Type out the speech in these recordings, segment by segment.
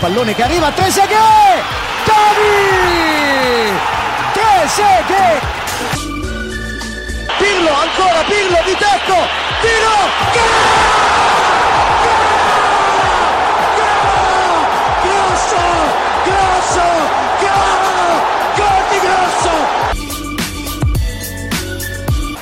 Pallone che arriva, Trezeguet! Gavi! Trezeguet! Pirlo, ancora Pirlo di tecco! Tiro! Grosso!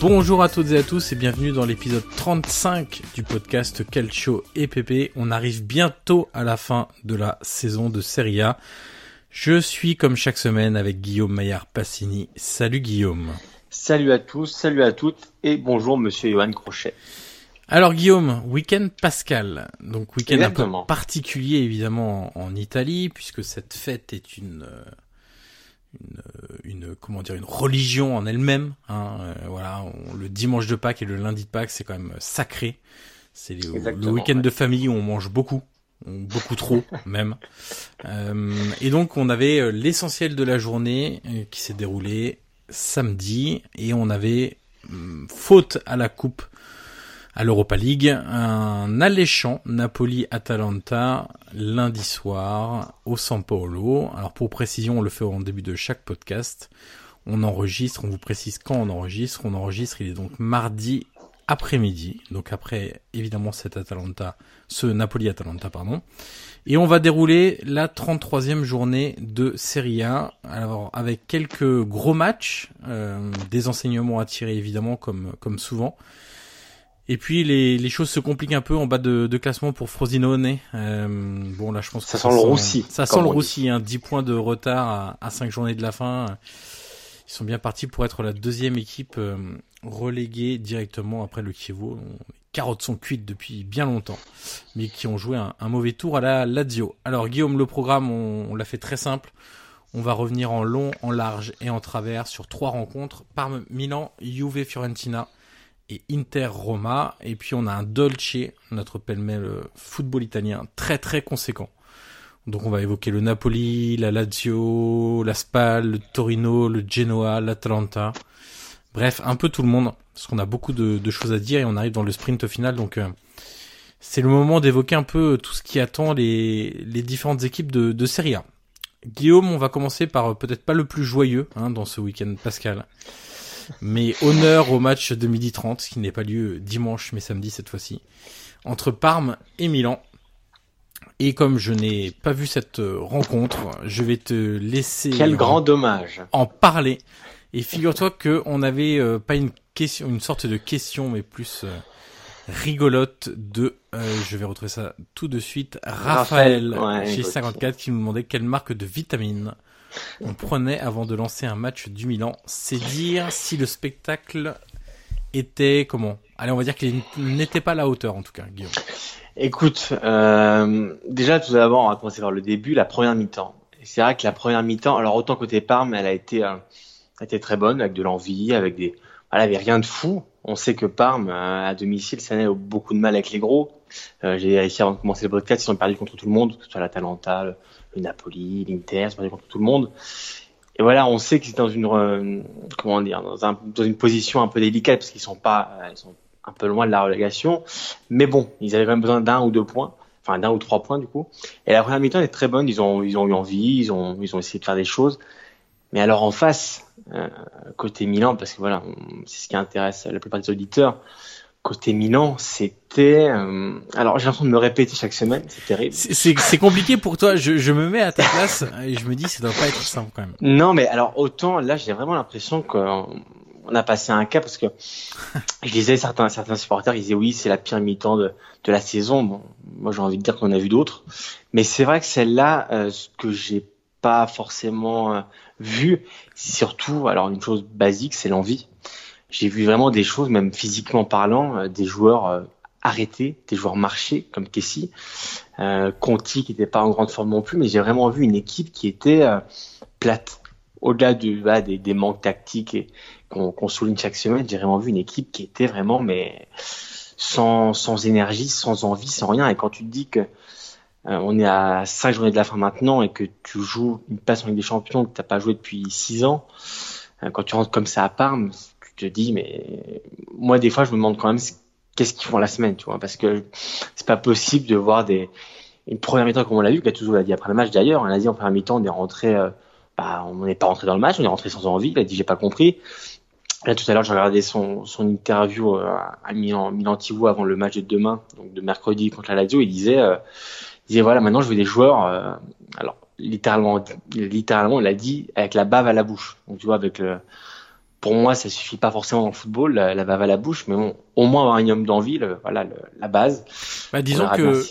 Bonjour à toutes et à tous et bienvenue dans l'épisode 35 du podcast Calcio et PP. On arrive bientôt à la fin de la saison de Serie A. Je suis comme chaque semaine avec Guillaume Maillard Passini. Salut Guillaume. Salut à tous, salut à toutes et bonjour monsieur Johan Crochet. Alors Guillaume, week-end pascal. Donc week-end un peu Exactement. particulier évidemment en, en Italie puisque cette fête est une euh, une, euh, une comment dire une religion en elle-même. Hein, euh, voilà, on- le dimanche de Pâques et le lundi de Pâques c'est quand même sacré. C'est le, week-end ouais. de famille où on mange beaucoup, beaucoup trop même. Euh, et donc on avait euh, l'essentiel de la journée euh, qui s'est déroulé samedi et on avait hum, faute à la coupe à l'Europa League, un alléchant Napoli-Atalanta lundi soir au San Paolo. Alors pour précision, on le fait en début de chaque podcast. On enregistre, on vous précise quand on enregistre. On enregistre, il est donc mardi après-midi, donc après évidemment cet Atalanta, ce Napoli-Atalanta, pardon. Et on va dérouler la 33e journée de Serie A, alors avec quelques gros matchs, euh, des enseignements à tirer évidemment comme comme souvent. Et puis les, les choses se compliquent un peu en bas de, de classement pour Frosinone. Euh, bon là je pense que Ça sent le roussi, Ça sent le roussi, hein, 10 points de retard à, à 5 journées de la fin. Ils sont bien partis pour être la deuxième équipe euh, reléguée directement après le Chievo. Les carottes sont cuites depuis bien longtemps, mais qui ont joué un, un mauvais tour à la Lazio. Alors Guillaume, le programme, on, on l'a fait très simple. On va revenir en long, en large et en travers sur trois rencontres. Parme, Milan, Juve, Fiorentina et Inter Roma. Et puis on a un Dolce, notre pêle-mêle euh, football italien, très très conséquent. Donc on va évoquer le Napoli, la Lazio, la Spal, le Torino, le Genoa, l'Atalanta. Bref, un peu tout le monde, parce qu'on a beaucoup de, de choses à dire et on arrive dans le sprint final. Donc euh, c'est le moment d'évoquer un peu tout ce qui attend les, les différentes équipes de, de Serie A. Guillaume, on va commencer par euh, peut-être pas le plus joyeux hein, dans ce week-end pascal. Mais honneur au match de midi 30, qui n'est pas lieu dimanche mais samedi cette fois-ci, entre Parme et Milan. Et comme je n'ai pas vu cette rencontre, je vais te laisser Quel en- grand dommage. en parler. Et figure-toi que on avait euh, pas une question, une sorte de question, mais plus euh, rigolote de, euh, je vais retrouver ça tout de suite, Raphaël, Raphaël, ouais, chez ok. 54 qui nous demandait quelle marque de vitamine on prenait avant de lancer un match du Milan. C'est dire si le spectacle était comment? Allez, on va dire qu'il n'était pas à la hauteur en tout cas, Guillaume. Écoute, euh, déjà tout d'abord, on va commencer par le début, la première mi-temps. C'est vrai que la première mi-temps, alors autant côté Parme, elle a été, euh, très bonne, avec de l'envie, avec des, voilà, avait rien de fou. On sait que Parme, euh, à domicile, ça n'a beaucoup de mal avec les gros. J'ai réussi avant de commencer le podcast, ils ont perdu contre tout le monde, que ce soit l'Atalanta, le, Napoli, l'Inter, perdu contre tout le monde. Et voilà, on sait qu'ils sont dans une, euh, comment dire, dans, un, dans, une position un peu délicate parce qu'ils sont pas, ils sont un peu loin de la relégation. Mais bon, ils avaient quand même besoin d'un ou deux points, enfin d'un ou trois points du coup. Et la première mi-temps est très bonne. Ils ont, ils ont eu envie, ils ont, ils ont essayé de faire des choses. Mais alors en face, euh, côté Milan, parce que voilà, c'est ce qui intéresse la plupart des auditeurs. Côté Milan, c'était. Euh... Alors j'ai l'impression de me répéter chaque semaine, c'est terrible. C'est compliqué pour toi. Je, je, me mets à ta place et je me dis ça doit pas être simple quand même. Non, mais alors autant là, j'ai vraiment l'impression qu'on a passé un cas parce que je disais certains certains supporters ils disaient oui c'est la pire mi-temps de, de la saison. Bon, moi j'ai envie de dire qu'on a vu d'autres, mais c'est vrai que celle-là, euh, ce que j'ai pas forcément euh, vu, surtout alors une chose basique, c'est l'envie j'ai vu vraiment des choses, même physiquement parlant, euh, des joueurs euh, arrêtés, des joueurs marchés comme Kessie, euh, Conti qui n'était pas en grande forme non plus, mais j'ai vraiment vu une équipe qui était euh, plate. Au-delà du, bah, des, des, manques tactiques qu'on qu souligne chaque semaine, j'ai vraiment vu une équipe qui était vraiment mais sans, sans énergie, sans envie, sans rien. Et quand tu te dis que on est à cinq journées de la fin maintenant et que tu joues une passe en Ligue des Champions que tu n'as pas joué depuis six ans, quand tu rentres comme ça à Parme, te dis, mais moi, des fois, je me demande quand même qu'est-ce qu'ils font la semaine, tu vois, parce que c'est pas possible de voir des une première mi-temps comme on l'a vu, Gattuso l'a dit après le match d'ailleurs, on a dit en première mi-temps, on est rentré, euh, bah, on n'est pas rentré dans le match, on est rentré sans envie, il a dit j'ai pas compris. Là tout à l'heure, j'ai regardé son, son interview euh, à Milan, Milan Tivou avant le match de demain, donc de mercredi contre la Lazio, il disait, euh, il disait voilà, maintenant je veux des joueurs, alors littéralement, littéralement, il a dit avec la bave à la bouche, donc tu vois avec le pour moi, ça suffit pas forcément dans le football, la, la bave à la bouche, mais bon, au moins avoir un minimum d'envie, voilà, le, la base. Bah, disons que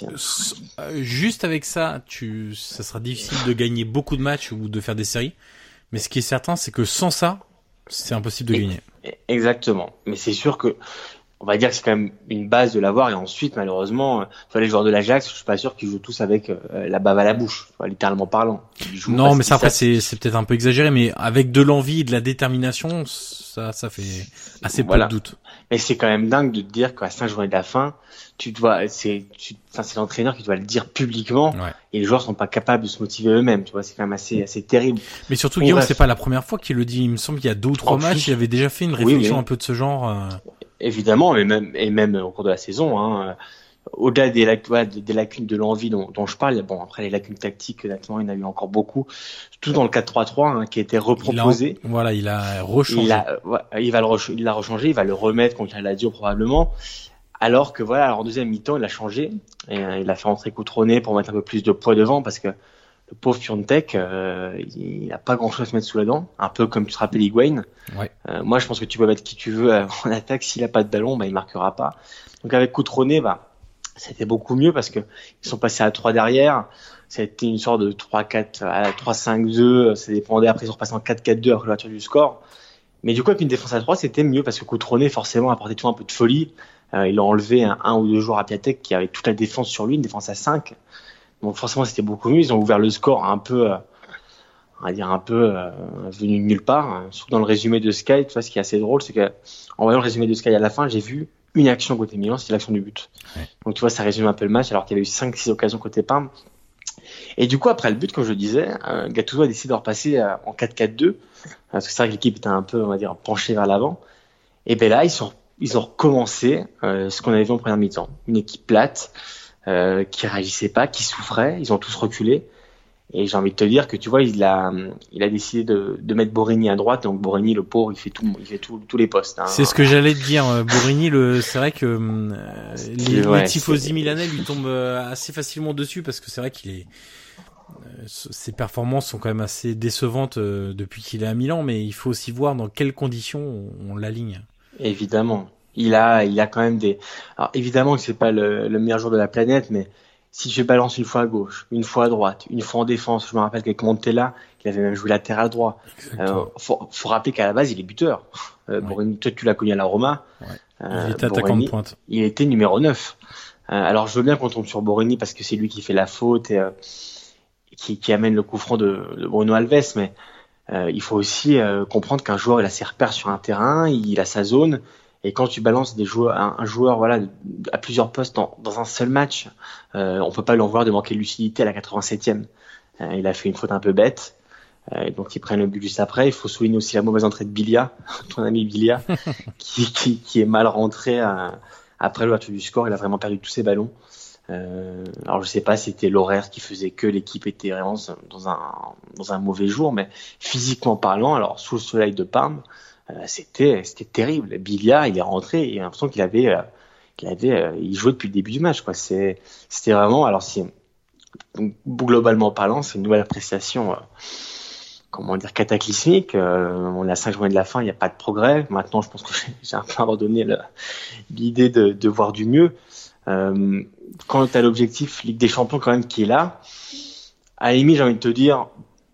euh, juste avec ça, tu, ça sera difficile de gagner beaucoup de matchs ou de faire des séries. Mais ce qui est certain, c'est que sans ça, c'est impossible de gagner. Exactement. Mais c'est sûr que on va dire que c'est quand même une base de l'avoir. Et ensuite malheureusement euh, les joueurs de l'Ajax je suis pas sûr qu'ils jouent tous avec euh, la bave à la bouche littéralement parlant. Non mais ça après c'est c'est peut-être un peu exagéré mais avec de l'envie et de la détermination ça ça fait assez voilà. peu de doute. Mais c'est quand même dingue de te dire qu'à 5 journées de la fin tu dois c'est enfin c'est l'entraîneur qui doit le dire publiquement ouais. et les joueurs sont pas capables de se motiver eux-mêmes tu vois c'est quand même assez assez terrible. Mais surtout Guillaume c'est pas la première fois qu'il le dit. Il me semble qu'il y a deux ou trois En matchs plus- il avait déjà fait une réflexion oui. un peu de ce genre euh, Évidemment, mais même, et même au cours de la saison, hein, euh, au-delà des, lac- ouais, des, lacunes de l'envie dont, dont je parle, bon, après les lacunes tactiques, honnêtement, il y en a eu encore beaucoup, tout dans le 4-3-3 hein, qui a été il a, reproposé. voilà il a rechangé Il, a, ouais, il va le re- il l'a rechangé, il va le remettre contre la Lazio probablement. Alors que voilà, alors en deuxième mi-temps, il a changé et euh, il a fait entrer Coutronnet pour mettre un peu plus de poids devant parce que le pauvre Fiontek, euh, il n'a pas grand-chose à se mettre sous la dent, un peu comme tu te rappelles Higuain. Ouais. Euh, moi, je pense que tu peux mettre qui tu veux en attaque. S'il a pas de ballon, bah, il marquera pas. Donc avec Coutronnet, bah, c'était beaucoup mieux parce que ils sont passés à 3 derrière. Ça a été une sorte de 3-4 à 3-5-2. Ça dépendait. Après, ils sont repassés en 4-4-2 après l'ouverture du score. Mais du coup, avec une défense à 3, c'était mieux parce que Coutronnet, forcément, apportait toujours un peu de folie. Euh, il a enlevé un, un ou deux joueurs à Piatek qui avait toute la défense sur lui, une défense à 5. Donc forcément, c'était beaucoup mieux. Ils ont ouvert le score un peu, euh, on va dire un peu euh, venu de nulle part. hein. Surtout dans le résumé de Sky, tu vois, ce qui est assez drôle, c'est que en voyant le résumé de Sky à la fin, j'ai vu une action côté Milan, c'était l'action du but. Ouais. Donc tu vois, ça résume un peu le match, alors qu'il y avait eu 5-6 occasions côté Parme. Et du coup, après le but, comme je le disais, euh, Gattuso a décidé de repasser euh, en 4-4-2, parce que c'est vrai que l'équipe était un peu, on va dire, penchée vers l'avant. Et ben là, ils sont, ils ont recommencé euh, ce qu'on avait vu en première mi-temps, une équipe plate euh, qui réagissait pas, qui souffrait. Ils ont tous reculé. Et j'ai envie de te dire que tu vois, il a, il a décidé de, de mettre Borini à droite. Donc Borini, le pauvre, il fait tout, il fait tout, tous les postes. Hein. C'est ce que j'allais te dire, euh, Borini. Le, c'est vrai que euh, les, Ouais, les tifosi milanais lui tombent assez facilement dessus parce que c'est vrai qu'il est, ses performances sont quand même assez décevantes depuis qu'il est à Milan, mais il faut aussi voir dans quelles conditions on, on l'aligne. Évidemment. Il a, il a quand même des. Alors évidemment que c'est pas le, le meilleur joueur de la planète, mais si je balance une fois à gauche, une fois à droite, une fois en défense, je me rappelle qu'avec Montella, il avait même joué latéral droit. Euh, faut, faut rappeler qu'à la base, il est buteur. Euh, toi, tu l'as connu à la Roma. Ouais. Euh, il était attaquant de pointe. Il était numéro 9. Euh, alors, je veux bien qu'on tombe sur Borini parce que c'est lui qui fait la faute et qui, qui, amène le coup franc de, de Bruno Alves, mais il faut aussi comprendre qu'un joueur, il a ses repères sur un terrain, il a sa zone, et quand tu balances des joueurs, un, joueur voilà à plusieurs postes dans, dans un seul match, euh, on peut pas lui en vouloir de manquer de lucidité à la 87e. Euh, il a fait une faute un peu bête. Euh, donc ils prennent le but juste après. Il faut souligner aussi la mauvaise entrée de Bilia, ton ami Bilia, qui, qui, qui, est mal rentré à, après l'ouverture du score. Il a vraiment perdu tous ses ballons. Euh, alors je sais pas si c'était l'horaire qui faisait que l'équipe était vraiment dans un, dans un mauvais jour, mais physiquement parlant, alors sous le soleil de Parme, euh, c'était c'était terrible. Bilia, il est rentré, il a l'impression qu'il avait euh, qu'il avait euh, il jouait depuis le début du match quoi. C'est c'était vraiment alors si globalement parlant, c'est une nouvelle appréciation comment dire cataclysmique. on a cinq journées de la fin, il n'y a pas de progrès. Maintenant, je pense que j'ai un peu abandonné l'idée de, de, voir du mieux. Euh, quand tu l'objectif Ligue des Champions quand même qui est là, à j'ai envie de te dire,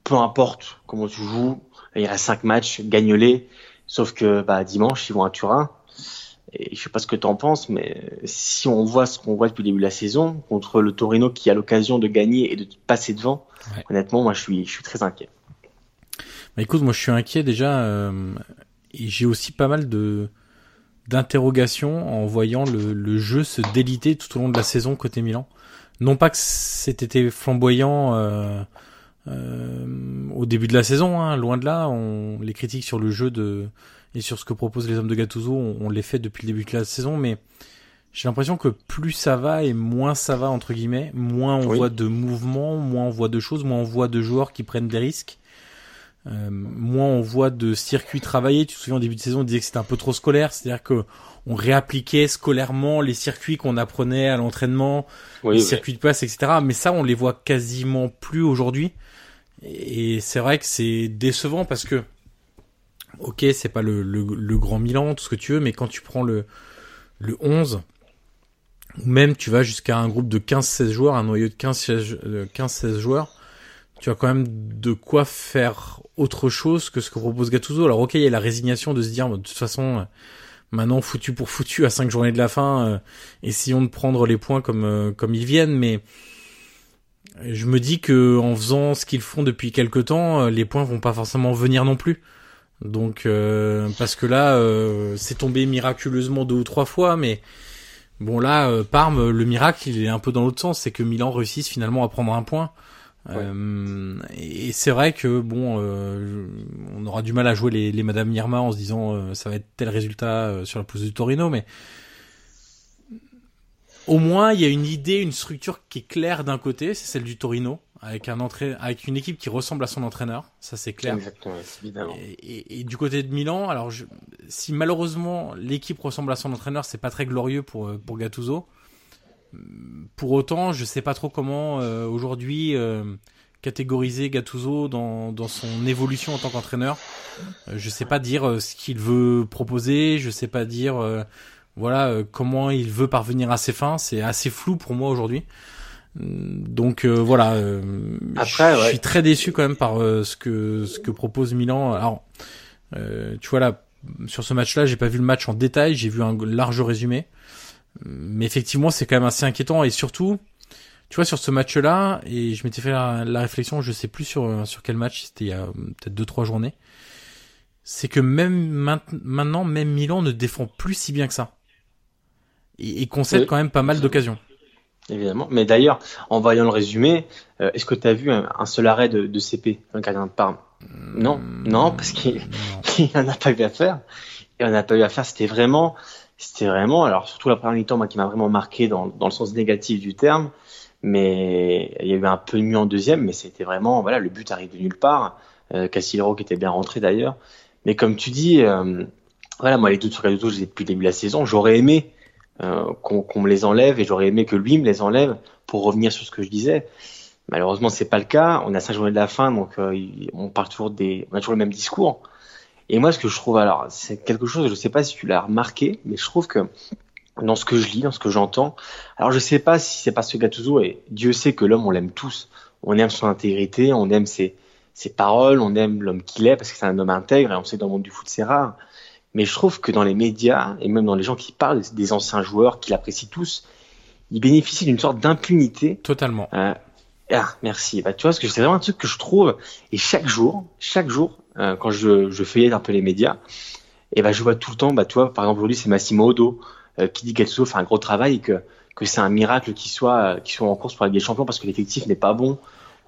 peu importe comment tu joues, il reste cinq matchs, gagne-les. Sauf que bah, dimanche, ils vont à Turin. Et je sais pas ce que tu en penses, mais si on voit ce qu'on voit depuis le début de la saison, contre le Torino qui a l'occasion de gagner et de passer devant, honnêtement, moi je suis, je suis très inquiet. Bah écoute, moi je suis inquiet déjà, euh, et j'ai aussi pas mal de d'interrogations en voyant le, le, jeu se déliter tout au long de la saison côté Milan. Non pas que c'était flamboyant euh, euh, au début de la saison, hein, loin de là, on, les critiques sur le jeu de et sur ce que proposent les hommes de Gattuso, on, on les fait depuis le début de la saison, mais j'ai l'impression que plus ça va et moins ça va entre guillemets, moins on voit de mouvements, moins on voit de choses, moins on voit de joueurs qui prennent des risques. Euh, moins on voit de circuits travaillés. Tu te souviens au début de saison, on disait que c'était un peu trop scolaire, c'est-à-dire que on réappliquait scolairement les circuits qu'on apprenait à l'entraînement, les circuits de passe, etc. Mais ça, on les voit quasiment plus aujourd'hui. Et c'est vrai que c'est décevant parce que, ok, c'est pas le, le, grand Milan, tout ce que tu veux, mais quand tu prends le, le 11, ou même tu vas jusqu'à un groupe de 15-16 joueurs, un noyau de 15-16 joueurs, tu as quand même de quoi faire autre chose que ce que propose Gattuso. Alors ok, il y a la résignation de se dire, de toute façon, maintenant foutu pour foutu à 5 journées de la fin, euh, essayons de prendre les points comme, euh, comme ils viennent, mais je me dis que en faisant ce qu'ils font depuis quelque temps, euh, les points vont pas forcément venir non plus. Donc euh, parce que là, euh, c'est tombé miraculeusement deux ou trois fois, mais bon là, euh, Parme, le miracle, il est un peu dans l'autre sens, c'est que Milan réussisse finalement à prendre un point. et c'est vrai que bon, on aura du mal à jouer les, les Madame Irma en se disant ça va être tel résultat sur la pousse du Torino, mais au moins il y a une idée, une structure qui est claire d'un côté, c'est celle du Torino, avec un entrée, avec une équipe qui ressemble à son entraîneur, ça c'est clair. Exactement, évidemment. Et, et, du côté de Milan, alors je, si malheureusement l'équipe ressemble à son entraîneur, c'est pas très glorieux pour euh, pour Gattuso. Pour autant, je sais pas trop comment euh, aujourd'hui euh, catégoriser Gattuso dans dans son évolution en tant qu'entraîneur. je sais pas dire ce qu'il veut proposer, je sais pas dire voilà euh, comment il veut parvenir à ses fins, c'est assez flou pour moi aujourd'hui. Donc euh, voilà, euh, Après, je suis très déçu quand même par ce que ce que propose Milan. Alors, tu vois là, sur ce match-là, j'ai pas vu le match en détail, j'ai vu un large résumé, mais effectivement, c'est quand même assez inquiétant. Et surtout, tu vois, sur ce match-là, et je m'étais fait la, la, réflexion, je sais plus sur sur quel match, c'était il y a peut-être deux trois journées, c'est que même maintenant, même Milan ne défend plus si bien que ça et, concède quand même pas mal d'occasions. Évidemment. Mais d'ailleurs, en voyant le résumé, euh, est-ce que tu as vu un, seul arrêt de, de CP, un gardien de Parme? Non, non, parce qu'il n'en a pas eu à faire. Et on a pas eu à faire. C'était vraiment, c'était vraiment. Alors surtout la première mi-temps, moi, qui m'a vraiment marqué dans, dans le sens négatif du terme. Mais il y a eu un peu de mieux en deuxième, mais c'était vraiment, voilà, le but arrive de nulle part. Euh, Cassilero qui était bien rentré d'ailleurs. Mais comme tu dis, euh, voilà, moi les doutes sur Gattuso, j'ai depuis le début de la saison. J'aurais aimé euh, qu'on me les enlève et j'aurais aimé que lui me les enlève pour revenir sur ce que je disais. Malheureusement, c'est pas le cas. On a cinq journées de la fin, donc euh, on parle toujours des, on a toujours le même discours. Et moi, ce que je trouve, alors, c'est quelque chose, je sais pas si tu l'as remarqué, mais je trouve que dans ce que je lis, dans ce que j'entends. Alors je sais pas si c'est parce que Gattuso et Dieu sait que l'homme on l'aime tous. On aime son intégrité, on aime ses, ses paroles, on aime l'homme qu'il est parce que c'est un homme intègre et on sait que dans le monde du foot c'est rare. Mais je trouve que dans les médias et même dans les gens qui parlent des anciens joueurs qu'il apprécie tous, il bénéficie d'une sorte d'impunité. Totalement. Euh, ah, merci. Bah, tu vois, que c'est vraiment un truc que je trouve. Et chaque jour, chaque jour, euh, quand je, je feuillette un peu les médias, et bah, je vois tout le temps, bah, tu vois, par exemple, aujourd'hui, c'est Massimo Odo euh, qui dit qu'Etso fait un gros travail et que, que c'est un miracle qu'il soit, qu'il soit en course pour la Ligue des Champions parce que l'effectif n'est pas bon.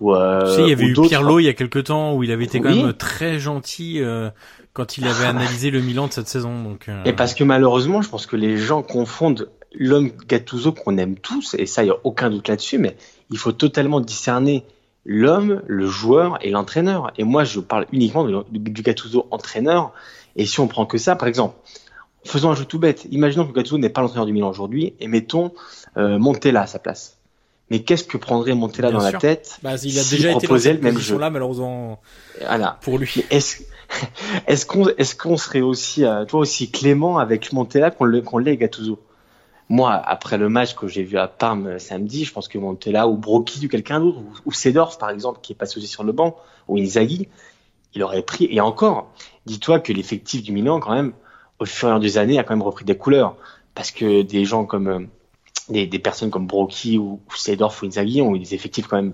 Ou, euh, il y avait eu Pirlo il y a quelques temps où il avait été quand même très gentil euh, quand il avait analysé le Milan de cette saison. Donc, Et parce que malheureusement, je pense que les gens confondent l'homme Gattuso qu'on aime tous, et ça, il n'y a aucun doute là-dessus, mais il faut totalement discerner l'homme, le joueur et l'entraîneur. Et moi, je parle uniquement du Gattuso entraîneur. Et si on prend que ça, par exemple, faisons un jeu tout bête. Imaginons que Gattuso n'est pas l'entraîneur du Milan aujourd'hui, et mettons euh, Montella à sa place. Mais qu'est-ce que prendrait Montella dans la tête bah, Il a déjà été dans le même jeu là, malheureusement. Voilà. Pour lui. Est-ce est-ce qu'on est-ce qu'on serait aussi euh, toi aussi clément avec Montella qu'on qu'on l'est Gattuso? Moi, après le match que j'ai vu à Parme euh, samedi, je pense que Montella ou Brocchi ou quelqu'un d'autre, ou, Sedorf par exemple, qui est passé aussi sur le banc, ou Inzaghi, il aurait pris. Et encore, dis-toi que l'effectif du Milan, quand même, au fur et à mesure des années, a quand même repris des couleurs. Parce que des gens comme euh, des, des, personnes comme Brocchi ou, ou Sedorf ou Inzaghi ont eu des effectifs quand même.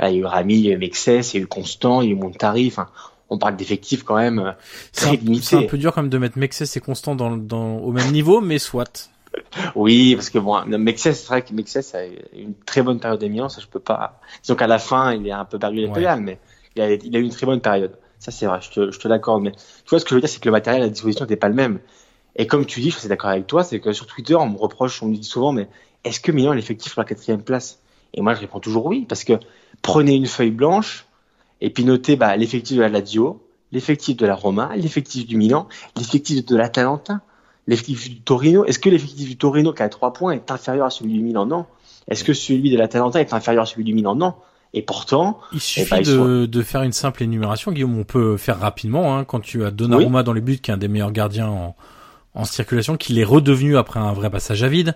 il y a eu Rami, il y a eu Mexes, il y a eu Constant, il y a eu Montari. Enfin, on parle d'effectifs quand même euh, très limités. C'est un peu dur quand même de mettre Mexes et Constant dans, dans, au même niveau, mais soit. Oui, parce que bon, Mexes, c'est vrai que Mexes a une très bonne période d'émission, ça je peux pas. Disons qu'à la fin, il est un peu perdu les ouais. mais il a, il a eu une très bonne période. Ça c'est vrai, je te, je te l'accorde. Mais tu vois, ce que je veux dire, c'est que le matériel à disposition n'était pas le même. Et comme tu dis, je suis d'accord avec toi, c'est que sur Twitter, on me reproche, on me dit souvent, mais est-ce que Milan est effectif pour la quatrième place? Et moi, je réponds toujours oui, parce que prenez une feuille blanche et puis notez bah, l'effectif de la Lazio, l'effectif de la Roma, l'effectif du Milan, l'effectif de l'Atalanta l'effectif du Torino, est-ce que l'effectif du Torino qui a 3 points est inférieur à celui du Milan? Non. Est-ce que celui de l'Atalanta est inférieur à celui du Milan? Non. Et pourtant, il eh suffit ben, de, de, faire une simple énumération, Guillaume. On peut faire rapidement hein, quand tu as Donnarumma dans les buts, qui est un des meilleurs gardiens en, en circulation, qu'il est redevenu après un vrai passage à vide.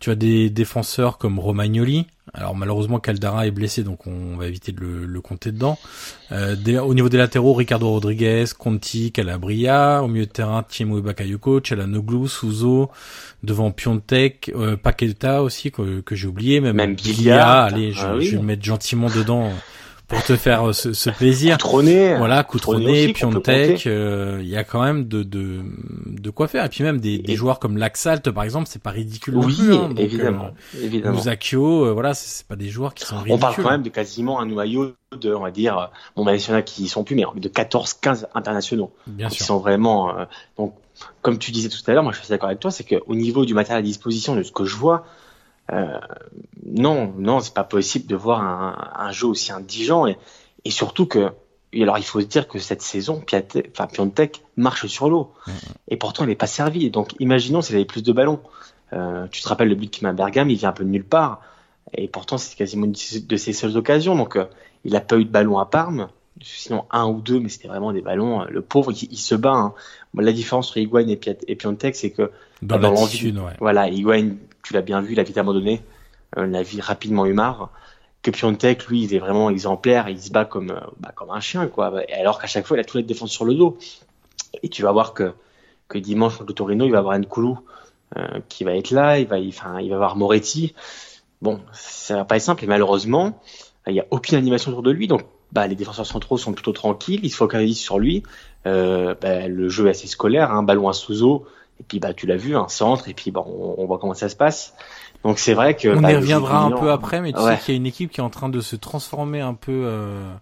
Tu as des défenseurs comme Romagnoli. Alors malheureusement Caldara est blessé, donc on va éviter de le, le compter dedans. Euh, au niveau des latéraux, Ricardo Rodriguez, Conti, Calabria. Au milieu de terrain, Timo Bakayoko, Chalanoglu, Souzo. Devant Piontek, euh, Paqueta aussi que, que j'ai oublié. Même, même Bilia. Allez, je, ah je, vais le mettre gentiment dedans pour te faire euh, ce, ce plaisir. Coutronné. Voilà, Coutronné, Piontek, euh, il y a quand même de, de, de quoi faire. Et puis même des, des joueurs comme Laxalt, par exemple, c'est pas ridicule oui, plus, hein, évidemment. Euh, évidemment. Musakio, voilà, c'est pas des joueurs qui sont ridicules. On parle quand même de quasiment un noyau de, on va dire, bon, bah, il y en a qui y sont plus, mais de 14, 15 internationaux. Bien qui sûr. sont vraiment, donc, comme tu disais tout à l'heure, moi je suis d'accord avec toi, c'est qu'au niveau du matériel à disposition, de ce que je vois, euh, non, non, c'est pas possible de voir un, un, jeu aussi indigent et, et surtout que, et alors il faut se dire que cette saison, Piatek, enfin Piontek marche sur l'eau mmh. et pourtant il n'est pas servi. Donc imaginons s'il avait plus de ballons. Euh, tu te rappelles le but qu'il met à Bergame, il vient un peu de nulle part et pourtant c'est quasiment une de ses seules occasions. Donc euh, il a pas eu de ballon à Parme, sinon un ou deux, mais c'était vraiment des ballons. Euh, le pauvre, il, il se bat. Hein. La différence entre Higuain et, Piat et Piontek, c'est que dans, l'envie, ouais. voilà, Higuain tu l'as bien vu, il a vite abandonné, euh, la vie rapidement eu marre. Que Piontek, lui, il est vraiment exemplaire, il se bat comme, euh, bah, comme un chien, quoi. Et alors qu'à chaque fois, il a toutes les défenses sur le dos. Et tu vas voir que, que dimanche contre Torino, il va avoir Nkoulou euh, qui va être là, il va, il va avoir Moretti. Bon, ça va pas être simple, et malheureusement, il n'y a aucune animation autour de lui, donc bah, les défenseurs centraux sont plutôt tranquilles, ils se focalisent sur lui. Euh, bah, le jeu est assez scolaire, un hein, ballon à sous et puis bah tu l'as vu, un centre, et puis bah, on, on voit comment ça se passe. Donc c'est vrai que on bah, y reviendra un peu après, mais tu ouais. sais qu'il y a une équipe qui est en train de se transformer un peu euh,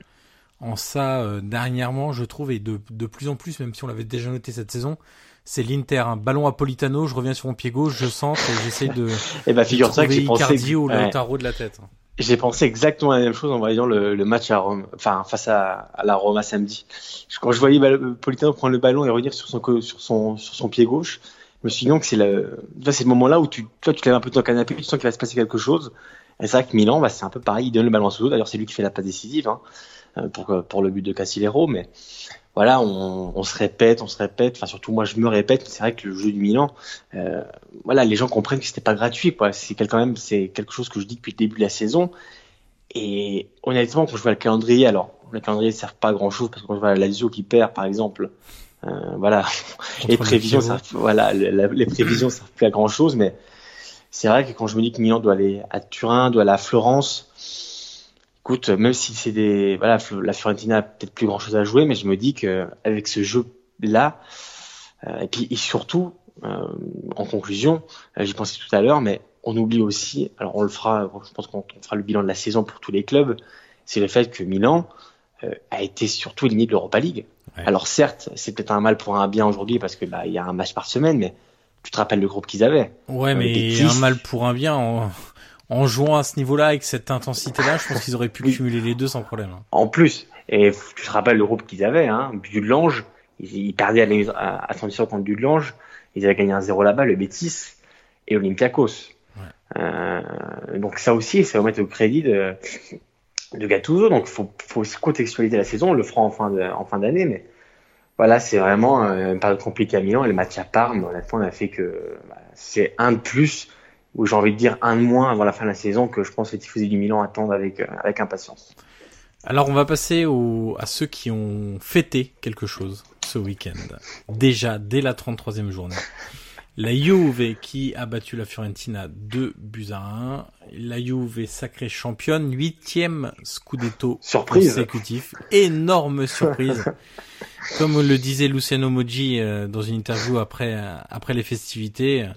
en ça euh, dernièrement, je trouve, et de, de plus en plus, même si on l'avait déjà noté cette saison. C'est l'Inter, un ballon à Politano, je reviens sur mon pied gauche, je centre et j'essaie de. et bah figure-toi que j'ai pensé. ou le tarot de la tête. J'ai pensé exactement la même chose en voyant le, le match à Rome, enfin face à, à, la Roma samedi. Quand je voyais Politano prendre le ballon et revenir sur son sur son sur son pied gauche, je me suis dit donc c'est le c'est le moment là où tu toi tu te lèves un peu ton canapé, tu sens qu'il va se passer quelque chose. Et c'est vrai que Milan, bah, c'est un peu pareil, il donne le ballon à Souzo. D'ailleurs, c'est lui qui fait la passe décisive. Hein. pour, pour le but de Casillero, mais voilà, on, on, se répète, on se répète. Enfin, surtout moi, je me répète. C'est vrai que le jeu du Milan, euh, voilà, les gens comprennent que c'était pas gratuit, quoi. C'est quand même, c'est quelque chose que je dis depuis le début de la saison. Et honnêtement, quand je vois le calendrier, alors le calendrier ne sert pas à grand chose parce que quand je vois la Lazio qui perd, par exemple, euh, voilà, les prévisions, ça, voilà, les prévisions servent plus à grand chose, mais c'est vrai que quand je me dis que Milan doit aller à Turin, doit aller à Florence, écoute, même si c'est des, voilà, la Fiorentina a peut-être plus grand chose à jouer, mais je me dis que avec ce jeu-là, euh, et puis et surtout, euh, en conclusion, euh, j'y pensais tout à l'heure, mais on oublie aussi, alors on le fera, je pense qu'on fera le bilan de la saison pour tous les clubs, c'est le fait que Milan euh, a été surtout éliminé de l'Europa League. Alors certes, c'est peut-être un mal pour un bien aujourd'hui parce que bah il y a un match par semaine, mais tu te rappelles le groupe qu'ils avaient. Ouais, mais un mal pour un bien. En en jouant à ce niveau-là avec cette intensité-là, je pense qu'ils auraient pu cumuler les deux sans problème. Hein. En plus, et tu te rappelles le groupe qu'ils avaient, hein, l'Ange, ils, ils, perdaient à, à, à contre de l'Ange, ils avaient gagné un 0 là-bas, le Betis et Olympiakos. Ouais. Euh, donc ça aussi, ça va mettre au crédit de, de Gattuso, donc faut, faut aussi contextualiser la saison, on le fera en fin de, en fin d'année, mais voilà, c'est vraiment euh, une période compliquée à Milan, et le match à Parme, honnêtement, on a fait que bah, c'est un de plus ou j'ai envie de dire un de moins avant la fin de la saison que je pense que les tifosi du Milan attendent avec, euh, avec impatience. Alors on va passer au, à ceux qui ont fêté quelque chose ce week-end. Déjà, dès la 33e journée. La Juve qui a battu la Fiorentina 2 buts à 1. La Juve sacrée championne, huitième Scudetto surprise. consécutif. Énorme surprise. Comme le disait Luciano Moggi euh, dans une interview après, euh, après les festivités,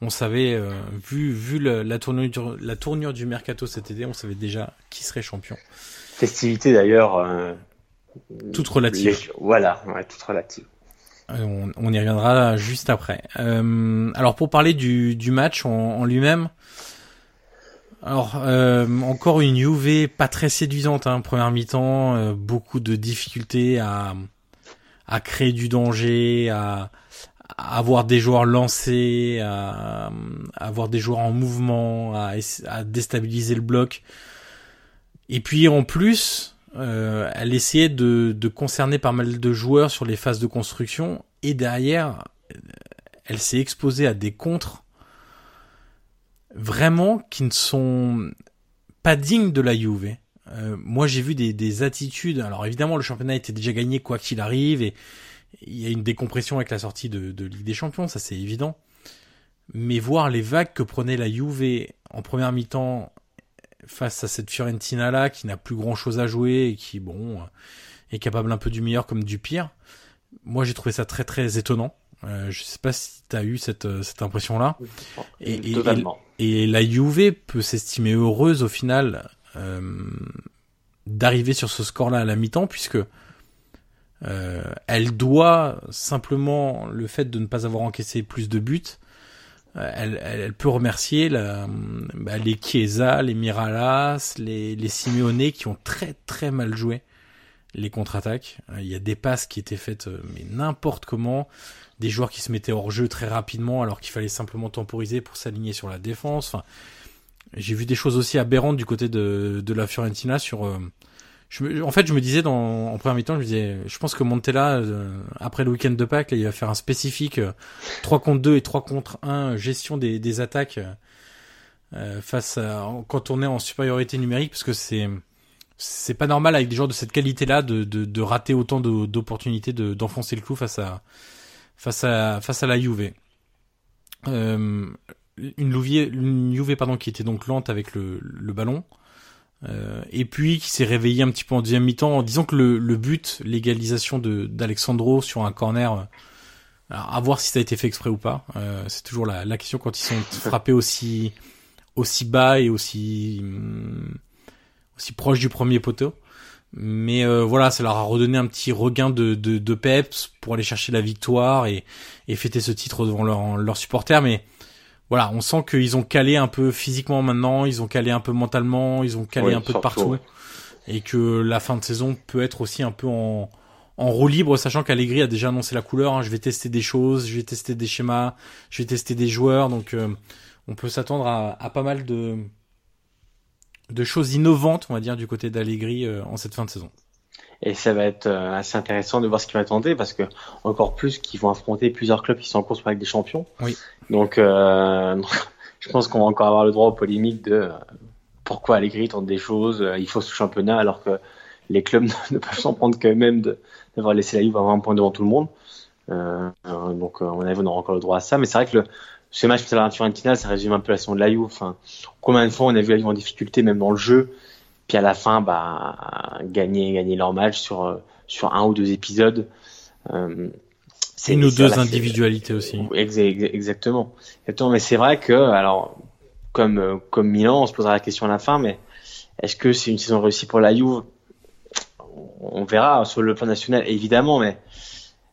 on savait, euh, vu, vu le, la, tournure, la tournure du mercato cet été, on savait déjà qui serait champion. Festivité d'ailleurs. Euh, toute relative. voilà, ouais, toute relative. Euh, on, on, y reviendra juste après. Euh, alors pour parler du, du match en, en lui-même, alors encore une UV pas très séduisante, hein, première mi-temps, beaucoup de difficultés à, à créer du danger, à, avoir des joueurs lancés, avoir des joueurs en mouvement, à, à, déstabiliser le bloc. Et puis en plus, euh, elle essayait de, de, concerner pas mal de joueurs sur les phases de construction. Et derrière, elle s'est exposée à des contres vraiment qui ne sont pas dignes de la Juve. Euh, moi, j'ai vu des, des attitudes. Alors évidemment, le championnat était déjà gagné quoi qu'il arrive et il y a une décompression avec la sortie de, de Ligue des Champions, ça c'est évident. Mais voir les vagues que prenait la Juve en première mi-temps face à cette Fiorentina là qui n'a plus grand chose à jouer et qui bon est capable un peu du meilleur comme du pire. Moi j'ai trouvé ça très très étonnant. Euh, je sais pas si tu as eu cette, cette impression là. Et, et, et, la Juve peut s'estimer heureuse au final euh, d'arriver sur ce score là à la mi-temps puisque euh, elle doit simplement le fait de ne pas avoir encaissé plus de buts. Euh, elle, elle, peut remercier la, bah, les Chiesa, les Miralas, les, les Simeone qui ont très très mal joué les contre-attaques. Euh, il y a des passes qui étaient faites mais n'importe comment, des joueurs qui se mettaient hors jeu très rapidement alors qu'il fallait simplement temporiser pour s'aligner sur la défense. Enfin, j'ai vu des choses aussi aberrantes du côté de, de la Fiorentina sur en fait, je me disais dans, en première mi-temps, je me disais, je pense que Montella, euh, après le week-end de Pâques, là, il va faire un spécifique 3 euh, contre 2 et 3 contre 1 gestion des, des attaques euh, face à quand on est en supériorité numérique, parce que c'est c'est pas normal avec des joueurs de cette qualité-là de, de, de rater autant d'opportunités de, d'enfoncer le clou face à face à face à la Juve. Euh, une Juve, une Juve pardon qui était donc lente avec le, le ballon. Euh, et puis qui s'est réveillé un petit peu en deuxième mi-temps en disant que le, le but, l'égalisation de d'Alexandro sur un corner, euh, alors à voir si ça a été fait exprès ou pas. Euh, c'est toujours la, la, question quand ils sont frappés aussi aussi bas et aussi hum, aussi proche du premier poteau. Mais euh, voilà, ça leur a redonné un petit regain de, de, de peps pour aller chercher la victoire et, et fêter ce titre devant leurs leur supporters. Mais voilà, on sent qu'ils ont calé un peu physiquement maintenant, ils ont calé un peu mentalement, ils ont calé un peu de partout. Et que la fin de saison peut être aussi un peu en, en roue libre, sachant qu'Allegri a déjà annoncé la couleur. Hein. je vais tester des choses, je vais tester des schémas, je vais tester des joueurs. Donc euh, on peut s'attendre à, à, pas mal de, de choses innovantes, on va dire, du côté d'Allegri euh, en cette fin de saison. et ça va être assez intéressant de voir ce qui va tenter parce que encore plus qu'ils vont affronter plusieurs clubs qui sont en course pour avec des champions. Oui. Donc, je pense qu'on va encore avoir le droit aux polémiques de pourquoi Allegri tente des choses, il faut ce championnat alors que les clubs ne peuvent s'en prendre quand même d'avoir laissé la avoir un point devant tout le monde. Euh, donc, on, a, on aura encore le droit à ça. Mais c'est vrai que le, ce match à la Fiorentina, ça résume un peu la saison de la Juve. Enfin, combien de fois on a vu la Juve en difficulté, même dans le jeu, puis à la fin, bah, gagner, gagner leur match sur, sur un ou deux épisodes. Euh, c'est ou deux individualités aussi. Exactement. Exactement. Mais c'est vrai que, alors, comme, comme Milan, on se posera la question à la fin, mais est-ce que c'est une saison réussie pour la Juve? On verra sur le plan national, évidemment, mais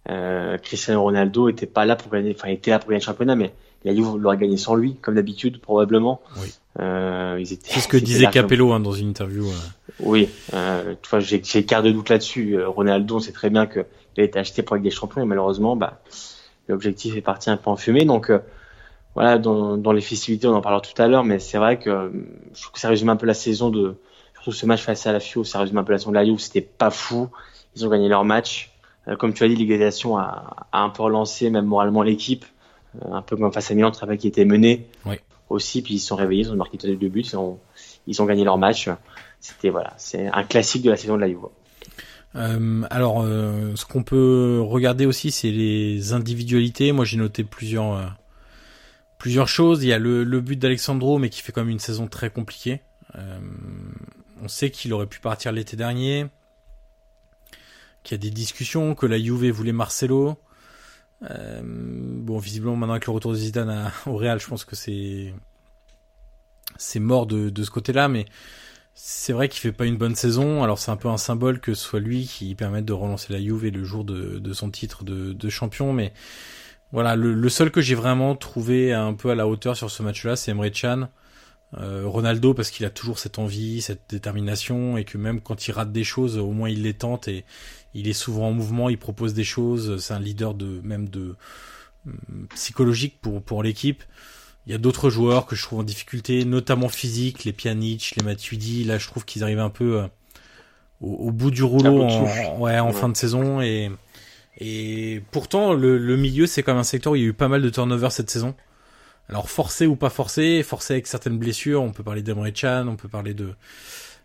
euh, Cristiano Ronaldo était pas là pour gagner, enfin, il était là pour gagner le championnat, mais la Juve l'aurait gagné sans lui, comme d'habitude, probablement. Oui. Euh, c'est ce que disait Capello hein, dans une interview. Euh. Oui, euh, tu vois, j'ai quart de doute là-dessus. Euh, Ronaldo, on sait très bien qu'il a été acheté pour être des champions, et malheureusement, bah, l'objectif est parti un peu en fumée. Donc, voilà, dans, dans, les festivités, on en parlera tout à l'heure, mais c'est vrai que je trouve que ça résume un peu la saison de, surtout ce match face à la Fio, ça résume un peu la saison de la Juve. C'était pas fou. Ils ont gagné leur match. comme tu as dit, l'égalisation a, a un peu relancé, même moralement, l'équipe un peu comme face à Milan, le travail qui était mené oui. Aussi, puis ils se sont réveillés, ils ont marqué deux buts, ils ont, ils ont gagné leur match. C'était voilà, c'est un classique de la saison de la Juve. Euh, alors, euh, ce qu'on peut regarder aussi, c'est les individualités. Moi, j'ai noté plusieurs euh, plusieurs choses. Il y a le, le but d'Alexandro, mais qui fait quand même une saison très compliquée. Euh, on sait qu'il aurait pu partir l'été dernier, qu'il y a des discussions, que la Juve voulait Marcelo. Euh, bon, visiblement, maintenant avec le retour de Zidane au Real, je pense que c'est c'est mort de, de ce côté-là, mais c'est vrai qu'il fait pas une bonne saison. Alors c'est un peu un symbole que ce soit lui qui permette de relancer la Juve le jour de, son titre de, champion, mais voilà, le, le seul que j'ai vraiment trouvé un peu à la hauteur sur ce match-là, c'est Emre Can. Euh, Ronaldo parce qu'il a toujours cette envie, cette détermination et que même quand il rate des choses, au moins il les tente et il est souvent en mouvement, il propose des choses, c'est un leader de même de hum, psychologique pour pour l'équipe. Il y a d'autres joueurs que je trouve en difficulté, notamment physique, les Pjanic, les Matuidi. Là, je trouve qu'ils arrivent un peu euh, au, bout du rouleau en, ouais, en fin de saison et et pourtant le, le milieu c'est quand même un secteur où il y a eu pas mal de turnover cette saison. Alors forcé ou pas forcé, forcé avec certaines blessures, on peut parler d'Emre Chan, on peut parler de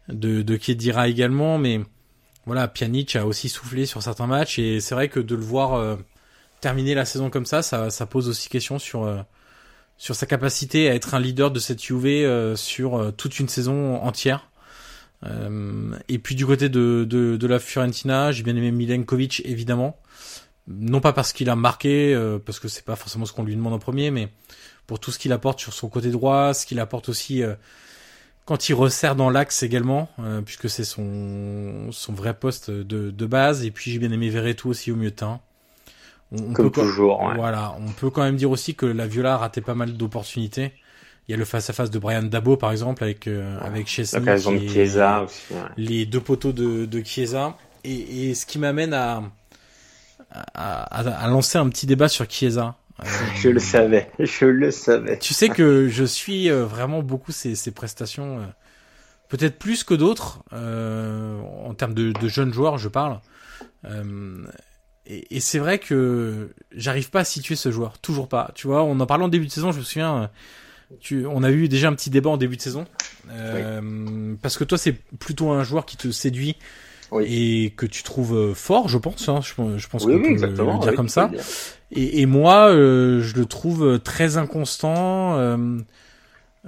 de, de Kedira également, mais voilà, Pjanic a aussi soufflé sur certains matchs et c'est vrai que de le voir euh, terminer la saison comme ça, ça, ça pose aussi question sur euh, sur sa capacité à être un leader de cette UV euh, sur toute une saison entière. et puis du côté de, de, de la Fiorentina, j'ai bien aimé Milenkovic évidemment, non pas parce qu'il a marqué, parce que c'est pas forcément ce qu'on lui demande en premier, mais pour tout ce qu'il apporte sur son côté droit, ce qu'il apporte aussi quand il resserre dans l'axe également, euh, puisque c'est son, son vrai poste de, de base. Et puis j'ai bien aimé Verretou aussi au mieux temps. On, Comme peut, toujours. Ouais. Voilà, on peut quand même dire aussi que la Viola a raté pas mal d'opportunités. Il y a le face à face de Brian Dabo par exemple avec euh, avec Chesney, de Chiesa aussi, ouais. les deux poteaux de, de Chiesa. Et, et ce qui m'amène à, à, à, lancer un petit débat sur Chiesa. Je le savais, je le savais. Tu sais que je suis euh, vraiment beaucoup ces, ces prestations, euh, peut-être plus que d'autres, euh, en termes de, de, jeunes joueurs, je parle. Euh, et, et c'est vrai que j'arrive pas à situer ce joueur, toujours pas. Tu vois, on en parlant en début de saison, je me souviens, tu, on a eu déjà un petit débat en début de saison, oui. parce que toi c'est plutôt un joueur qui te séduit oui. et que tu trouves euh, fort, je pense. Hein, je, je, pense oui, qu'on oui, peut le dire comme ça. Dire. Et, et, moi, euh, je le trouve très inconstant, euh,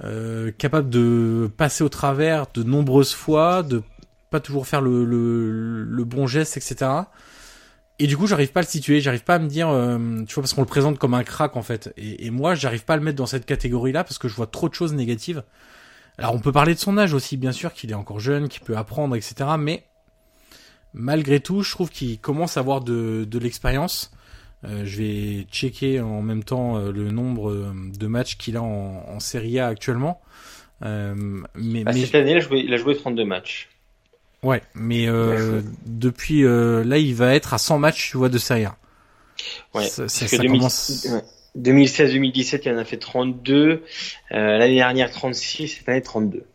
euh, capable de passer au travers de nombreuses fois, de pas toujours faire le, le, le bon geste, etc. Et du coup, j'arrive pas à le situer, j'arrive pas à me dire, euh, tu vois, parce qu'on le présente comme un crack en fait. Et, et moi, j'arrive pas à le mettre dans cette catégorie-là parce que je vois trop de choses négatives. Alors, on peut parler de son âge aussi, bien sûr, qu'il est encore jeune, qu'il peut apprendre, etc. Mais malgré tout, je trouve qu'il commence à avoir de, de l'expérience. Euh, je vais checker en même temps euh, le nombre euh, de matchs qu'il a en, en Serie A actuellement. Euh, mais, ah, mais, cette année, il a, joué, il a joué 32 matchs. Ouais, mais euh, depuis euh, là, il va être à 100 matchs, tu vois, de Serie A. Ouais, ça, ça, ça 2000... commence... ouais. 2016-2017, il en a fait 32. L'année dernière, 36. Cette année, 32.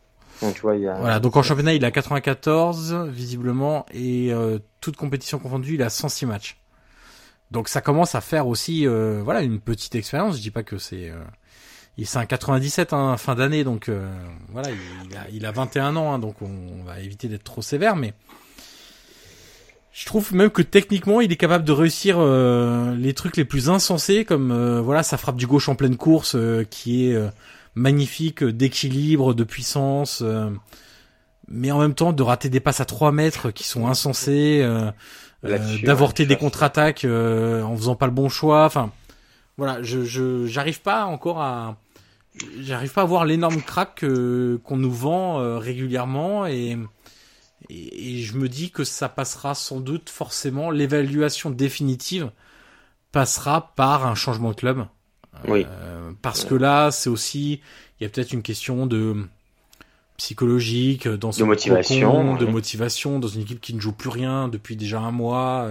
Donc. Voilà, donc en championnat, il a 94, visiblement, et euh, toute compétition confondue, il a 106 matchs. Donc ça commence à faire aussi, euh, voilà, une petite expérience. Je dis pas que c'est... Euh, c'est un 97 hein, fin d'année, donc euh, voilà, il, a, il a 21 ans, hein, donc on, va éviter d'être trop sévère, mais je trouve même que techniquement, il est capable de réussir euh, les trucs les plus insensés, comme euh, voilà sa frappe du gauche en pleine course, qui est magnifique, d'équilibre, de puissance, mais en même temps de rater des passes à 3 mètres qui sont insensées, d'avorter des contre-attaques en faisant pas le bon choix, enfin voilà, je j'arrive pas encore à j'arrive pas à voir l'énorme crack qu'on nous vend euh, régulièrement et, et, je me dis que ça passera sans doute forcément l'évaluation définitive passera par un changement de club. Oui. Euh, parce que là, c'est aussi il y a peut-être une question de psychologique dans ce de motivation, de motivation dans une équipe qui ne joue plus rien depuis déjà un mois.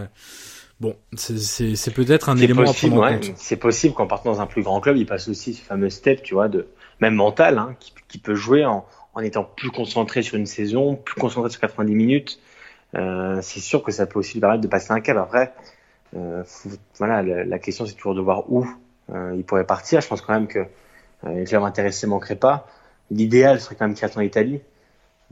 Bon, c'est peut-être un élément possible, à prendre en compte. C'est possible qu'en partant dans un plus grand club, il passe aussi ce fameux step, tu vois, de même mental, hein, qui, qui, peut jouer en, en, étant plus concentré sur une saison, plus concentré sur 90 minutes. Euh, c'est sûr que ça peut aussi lui permettre de passer un cap. Après, euh, voilà, la, question c'est toujours de voir où euh, il pourrait partir. Je pense quand même que euh, les clubs intéressés manquerait pas. L'idéal serait quand même qu'il reste en Italie.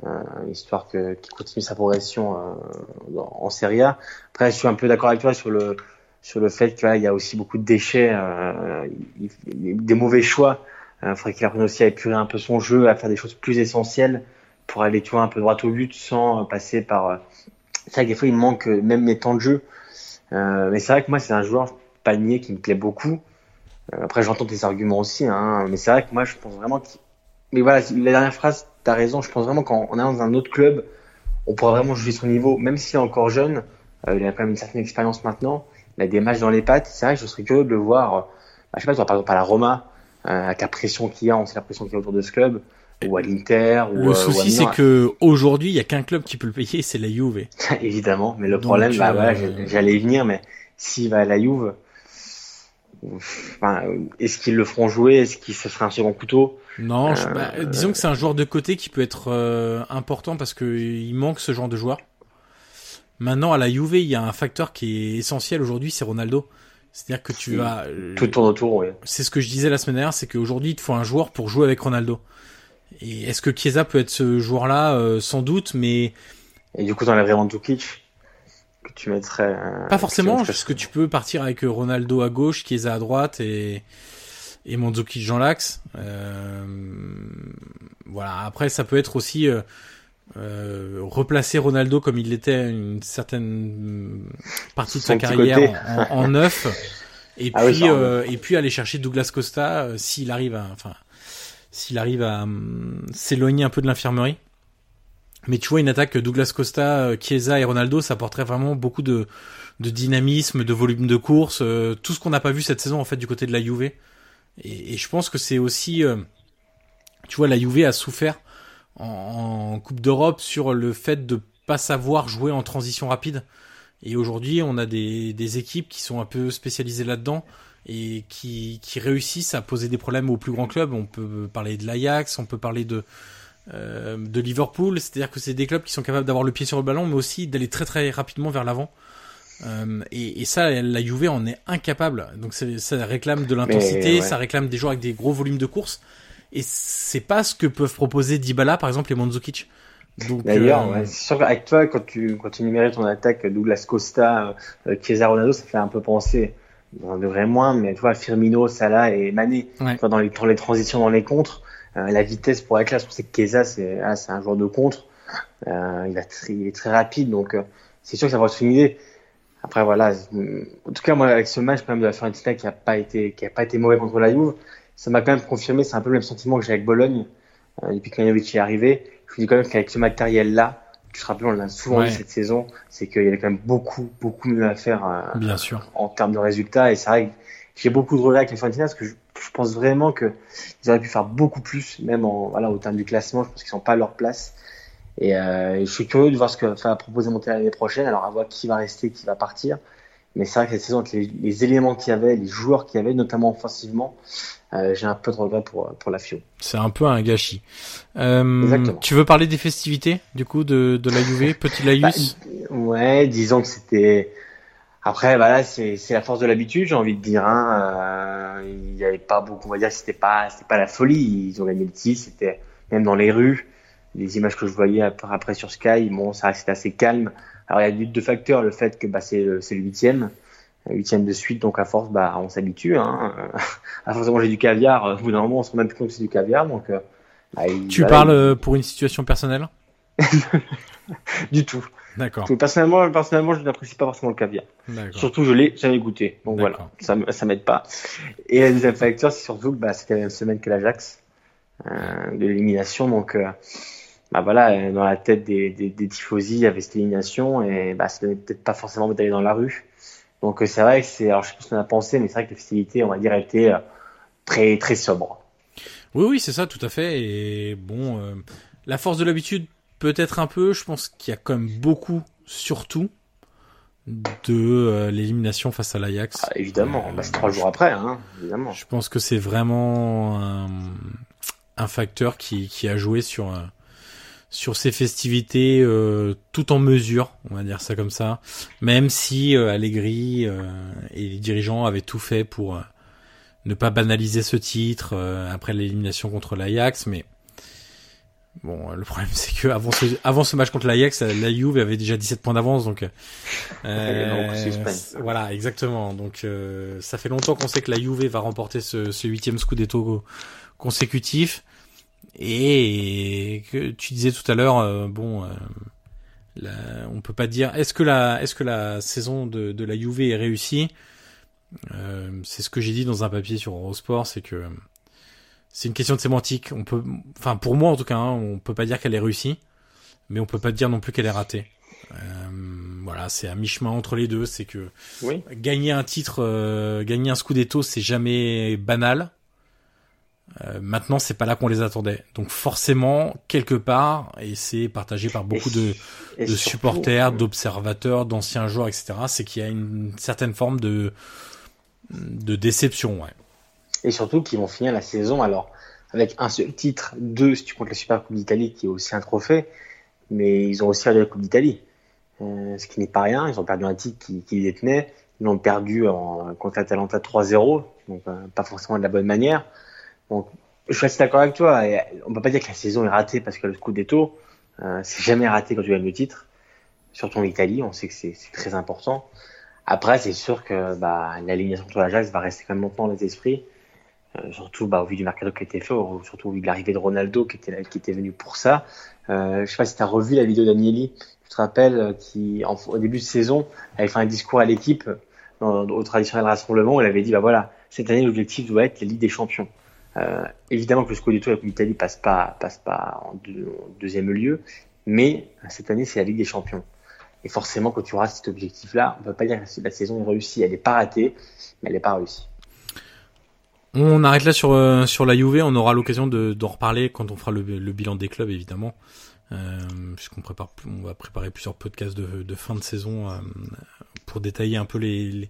Euh, histoire qu'il continue sa progression euh, en Serie A. Après, je suis un peu d'accord avec toi sur le sur le fait qu'il y a aussi beaucoup de déchets, euh, des mauvais choix. Il faudrait qu'il apprenne aussi à épurer un peu son jeu, à faire des choses plus essentielles pour aller tu un peu droit au but sans passer par. C'est vrai que des fois il manque même les temps de jeu. mais c'est vrai que moi c'est un joueur panier qui me plaît beaucoup. Après j'entends tes arguments aussi, hein, mais c'est vrai que moi je pense vraiment que. Mais voilà, la dernière phrase t'as raison. Je pense vraiment qu'en allant dans un autre club, on pourra vraiment juger son niveau, même s'il est encore jeune. Euh, il a quand même une certaine expérience maintenant. Il a des matchs dans les pattes. C'est vrai que je serais curieux de le voir. Euh, bah, je sais pas, par exemple à la Roma, euh, avec la pression qu'il y a, on sait la pression qu'il y a autour de ce club, ou à l'Inter. Le souci, c'est que aujourd'hui, il y a qu'un club qui peut le payer, c'est la Juve. Évidemment, mais le problème, bah voilà, j'allais y venir, mais s'il va à la Juve, enfin, est-ce qu'ils le feront jouer? Est-ce qu'il se fera un second couteau? Non, bah, euh, disons que c'est un joueur de côté qui peut être euh, important parce que il manque ce genre de joueur. Maintenant, à la Juve, il y a un facteur qui est essentiel aujourd'hui, c'est Ronaldo. C'est-à-dire que tu vas tout tourne autour. Oui. C'est ce que je disais la semaine dernière, c'est qu'aujourd'hui, il te faut un joueur pour jouer avec Ronaldo. Et est-ce que Chiesa peut être ce joueur-là? Euh, Sans doute, mais et du coup, t'enlèverais Mandzukic que tu mettrais. Pas forcément, parce que tu peux partir avec Ronaldo à gauche, Chiesa à droite et et Mandzukic Jean Lax. Euh, voilà. Après, ça peut être aussi euh, euh, replacer Ronaldo comme il l'était une certaine partie de sa carrière en, en, neuf, et ah puis euh, et puis aller chercher Douglas Costa euh, s'il arrive à, enfin, s'il arrive à s'éloigner un peu de l'infirmerie. Mais tu vois, une attaque Douglas Costa, Chiesa et Ronaldo, ça apporterait vraiment beaucoup de, de dynamisme, de volume de course, tout ce qu'on n'a pas vu cette saison en fait du côté de la Juve. Et, et je pense que c'est aussi, euh, tu vois, la Juve a souffert en, en Coupe d'Europe sur le fait de pas savoir jouer en transition rapide. Et aujourd'hui, on a des, des, équipes qui sont un peu spécialisées là-dedans et qui, qui réussissent à poser des problèmes aux plus grands clubs. On peut parler de l'Ajax, on peut parler de euh, de Liverpool. C'est-à-dire que c'est des clubs qui sont capables d'avoir le pied sur le ballon, mais aussi d'aller très très rapidement vers l'avant. Euh, et, et, ça, la Juve en est incapable. Donc ça réclame de l'intensité, ça réclame des joueurs avec des gros volumes de course. Et c'est pas ce que peuvent proposer Dybala, par exemple, et Mandzukic. D'ailleurs, euh... c'est sûr qu'avec toi, quand tu, quand tu numérais ton attaque Douglas Costa, euh, Chiesa Ronaldo, ça fait un peu penser, on devrait moins, mais tu vois, Firmino, Salah et Mané, dans, les, dans les transitions, dans les contres, la vitesse pour être là, je pense que Chiesa, c'est ah, un joueur de contre, euh, il, a il est très rapide, donc euh, c'est sûr que ça va être une idée. Après voilà, en tout cas moi avec ce match quand même de la Fiorentina qui a pas été qui a pas été mauvais contre la Juve, ça m'a quand même confirmé, c'est un peu le même sentiment que j'ai avec Bologne euh, depuis que est arrivé. Je me dis quand même qu'avec ce matériel là, tu te rappelles on l'a souvent vu cette saison, c'est qu'il y avait quand même beaucoup beaucoup mieux à faire euh, Bien sûr. en termes de résultats et c'est vrai que j'ai beaucoup de regrets avec la Fiorentina parce que je, je, pense vraiment que ils auraient pu faire beaucoup plus même en voilà au terme du classement, je pense qu'ils sont pas à leur place. Et, euh, je suis curieux de voir ce que va proposer Montréal l'année prochaine. Alors à voir qui va rester, qui va partir. Mais c'est vrai que cette saison, avec les, les éléments qu'il y avait, les joueurs qu'il y avait, notamment offensivement, euh, j'ai un peu de regret pour, pour la FIO. C'est un peu un gâchis. Euh, tu veux parler des festivités, du coup, de, de la Juve, petit Laïus? Bah, Ouais, disons que c'était... Après, voilà, c'est la force de l'habitude, j'ai envie de dire. Hein. Euh, il n'y avait pas beaucoup, on va dire, c'était pas, c'était pas la folie. Ils ont gagné le titre, c'était même dans les rues. Les images que je voyais après sur Sky, bon, ça restait assez calme. Alors il y a deux facteurs, le fait que bah, c'est le huitième, huitième de suite, donc à force, bah, on s'habitue. Hein. à force de manger du caviar, au bout d'un moment, on se rend même plus compte que c'est du caviar. Donc, euh, bah, tu parles euh, pour une situation personnelle? Du tout. D'accord. Personnellement, personnellement, je n'apprécie pas forcément le caviar. Surtout, je l'ai jamais goûté. Donc voilà, ça, ça m'aide pas. Et le deuxième facteur, c'est surtout que bah, c'était la même semaine que l'Ajax euh, de l'élimination, donc. Euh, bah voilà, dans la tête des, des, des tifosi, il y avait cette élimination et bah, ça donnait peut-être pas forcément d'aller dans la rue. Donc euh, c'est vrai que c'est, alors je sais pas ce qu'on a pensé, mais c'est vrai que les festivités, on va dire, étaient euh, très très sobres. Oui, oui, c'est ça, tout à fait. Et bon, euh, la force de l'habitude, peut-être un peu. Je pense qu'il y a quand même beaucoup, surtout, de l'élimination face à l'Ajax. Ah, évidemment, bah, c'est trois jours après, hein, évidemment. Je pense que c'est vraiment un, un, facteur qui, qui a joué sur sur ces festivités euh, tout en mesure, on va dire ça comme ça, même si euh, Allegri euh, et les dirigeants avaient tout fait pour ne pas banaliser ce titre après l'élimination contre l'Ajax, mais bon, le problème c'est que avant ce, avant ce match contre l'Ajax, la Juve avait déjà 17 points d'avance, donc voilà, exactement. Donc ça fait longtemps qu'on sait que la Juve va remporter ce, ce huitième Scudetto consécutif. Et que tu disais tout à l'heure, euh, bon, euh, on peut pas dire. Est-ce que la, est-ce que la saison de, de la Juve est réussie? Euh, C'est ce que j'ai dit dans un papier sur Eurosport, c'est que c'est une question de sémantique. On peut, enfin pour moi en tout cas, hein, on peut pas dire qu'elle est réussie, mais on peut pas dire non plus qu'elle est ratée. Euh, voilà, c'est à mi-chemin entre les deux. C'est que gagner un titre, euh, gagner un scudetto, c'est jamais banal. Euh, maintenant, c'est pas là qu'on les attendait. Donc forcément, quelque part, et c'est partagé par beaucoup de, de supporters, d'observateurs, d'anciens joueurs, etc., c'est qu'il y a une certaine forme de, de déception. Ouais. Et surtout qu'ils vont finir la saison alors avec un seul titre, deux si tu comptes la Super Coupe d'Italie qui est aussi un trophée, mais ils ont aussi perdu la Coupe d'Italie, euh, ce qui n'est pas rien. Ils ont perdu un titre qui, qui détenait, ils l'ont perdu en, contre Atalanta 3-0, donc euh, pas forcément de la bonne manière. Donc, je suis assez d'accord avec toi. Et on peut pas dire que la saison est ratée parce que le coup Scudetto, euh, c'est jamais raté quand tu gagnes le titre. Surtout en Italie, on sait que c'est très important. Après, c'est sûr que bah, l'alignation contre l'Ajax va rester quand même longtemps dans les esprits. Euh, surtout bah, au vu du mercato qui été fait, surtout au vu de l'arrivée de Ronaldo qui était, qui était venu pour ça. Euh, je sais pas si tu as revu la vidéo d'Agnelli, tu te rappelles, euh, qui au début de saison avait fait un discours à l'équipe au traditionnel rassemblement il avait dit bah voilà, cette année l'objectif doit être la Ligue des Champions. Euh, évidemment que le Scudetto avec l'Italie passe pas passe pas en, deuxième lieu, mais cette année c'est la Ligue des Champions. Et forcément, quand tu auras cet objectif-là, on peut pas dire que la saison est réussie. Elle n'est pas ratée, mais elle n'est pas réussie. On arrête là sur euh, sur la Juve. On aura l'occasion de d'en reparler quand on fera le, bilan des clubs, évidemment, euh, puisqu'on prépare, on va préparer plusieurs podcasts de, de fin de saison euh, pour détailler un peu les,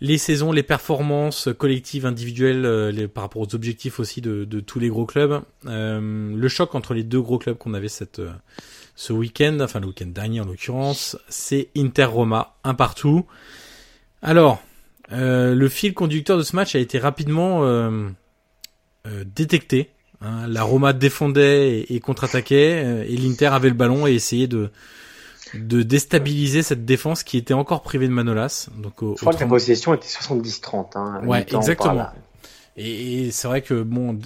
les saisons, les performances collectives, individuelles, euh, les, par rapport aux objectifs aussi de, de tous les gros clubs. Le choc entre les deux gros clubs qu'on avait cette, ce week-end, enfin le week-end dernier en l'occurrence, c'est Inter-Roma, un partout. Alors, le fil conducteur de ce match a été rapidement détecté. Hein. La Roma défendait et, et contre-attaquait, et l'Inter avait le ballon et essayait de de déstabiliser cette défense qui était encore privée de Manolas. Donc, Je crois que la possession était 70-30. Hein, ouais, exactement. Et, c'est vrai que bon,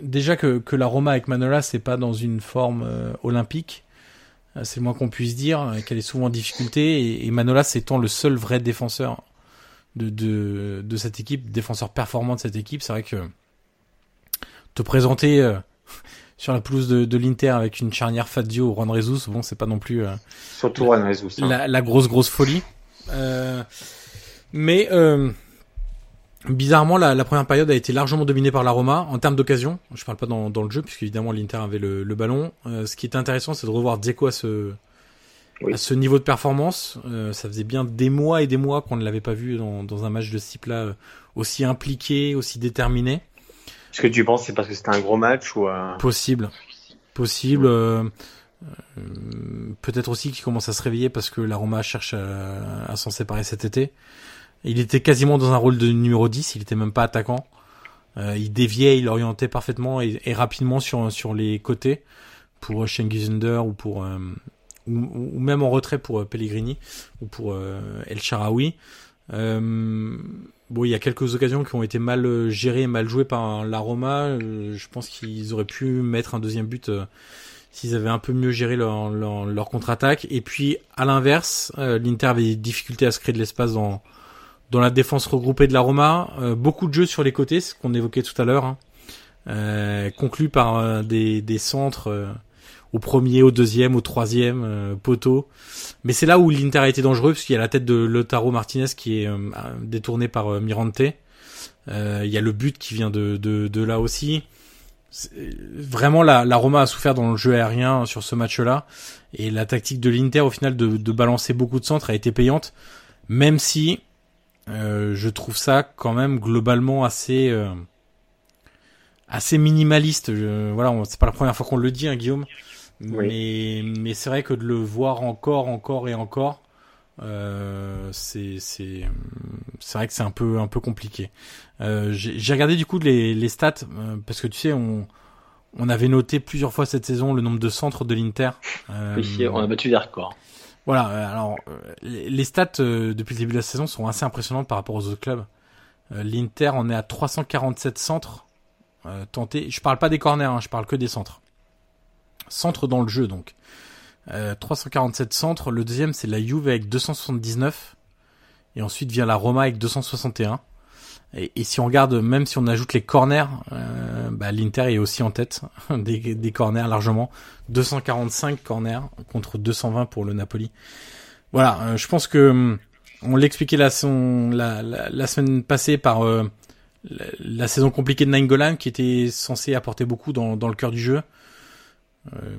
déjà que, que la Roma avec Manolas c'est pas dans une forme euh, olympique, euh, c'est le moins qu'on puisse dire, euh, qu'elle est souvent en difficulté. Et, Manolas étant le seul vrai défenseur de, de, de cette équipe, défenseur performant de cette équipe, c'est vrai que te présenter sur la pelouse de, de l'Inter avec une charnière Fazio ou Juan Jesus, bon, c'est pas non plus euh, surtout Juan hein. la, la, grosse grosse folie. Euh, mais euh, bizarrement, la, la, première période a été largement dominée par la Roma en termes d'occasion. Je parle pas dans, dans le jeu puisque évidemment l'Inter avait le, le ballon. Euh, ce qui est intéressant, c'est de revoir Dzeko à ce à ce niveau de performance. ça faisait bien des mois et des mois qu'on ne l'avait pas vu dans, dans un match de ce type-là aussi impliqué, aussi déterminé. Est-ce que tu penses c'est parce que c'était un gros match ou Possible, possible. Peut-être aussi qu'il commence à se réveiller parce que la Roma cherche à, à s'en séparer cet été. Il était quasiment dans un rôle de numéro 10, il était même pas attaquant. Euh, il déviait, il orientait parfaitement et, rapidement sur sur les côtés pour Schengizunder ou pour euh, ou, même en retrait pour euh, Pellegrini ou pour El Sharawi. bon, il y a quelques occasions qui ont été mal gérées, mal jouées par la Roma. je pense qu'ils auraient pu mettre un deuxième but s'ils avaient un peu mieux géré leur, leur, leur contre-attaque. Et puis à l'inverse, l'Inter avait des difficultés à se créer de l'espace dans dans la défense regroupée de la Roma. Euh, beaucoup de jeux sur les côtés, ce qu'on évoquait tout à l'heure, hein. euh, conclu par euh, des, des centres au premier, au deuxième, au troisième poteau. Mais c'est là où l'Inter a été dangereux, puisqu'il y a la tête de Lotaro Martinez qui est détournée par Mirante. Il y a le but qui vient de, de, de là aussi. Vraiment, la, la, Roma a souffert dans le jeu aérien sur ce match-là. Et la tactique de l'Inter, au final, de, de balancer beaucoup de centres a été payante. Même si euh, je trouve ça quand même globalement assez euh, assez minimaliste. Voilà, c'est pas la première fois qu'on le dit, hein, Guillaume. Mais mais c'est vrai que de le voir encore, encore et encore, euh, c'est c'est c'est vrai que c'est un peu un peu compliqué. Euh, j'ai regardé du coup les les stats euh, parce que tu sais on on avait noté plusieurs fois cette saison le nombre de centres de l'Inter. oui, on a battu des records. Voilà, euh, alors euh, les stats euh, depuis le début de la saison sont assez impressionnantes par rapport aux autres clubs. L'Inter en est à 347 centres tentés. Je parle pas des corners, hein, je parle que des centres. Centres dans le jeu donc. 347 centres. Le deuxième c'est la Juve avec 279. Et ensuite vient la Roma avec 261. Et, si on regarde, même si on ajoute les corners, euh, bah, l'Inter est aussi en tête des, corners largement. 245 corners contre 220 pour le Napoli. Voilà, euh, je pense que hum, on l'expliquait la, semaine passée par euh, la, saison compliquée de Nainggolan qui était censée apporter beaucoup dans le cœur du jeu. Euh,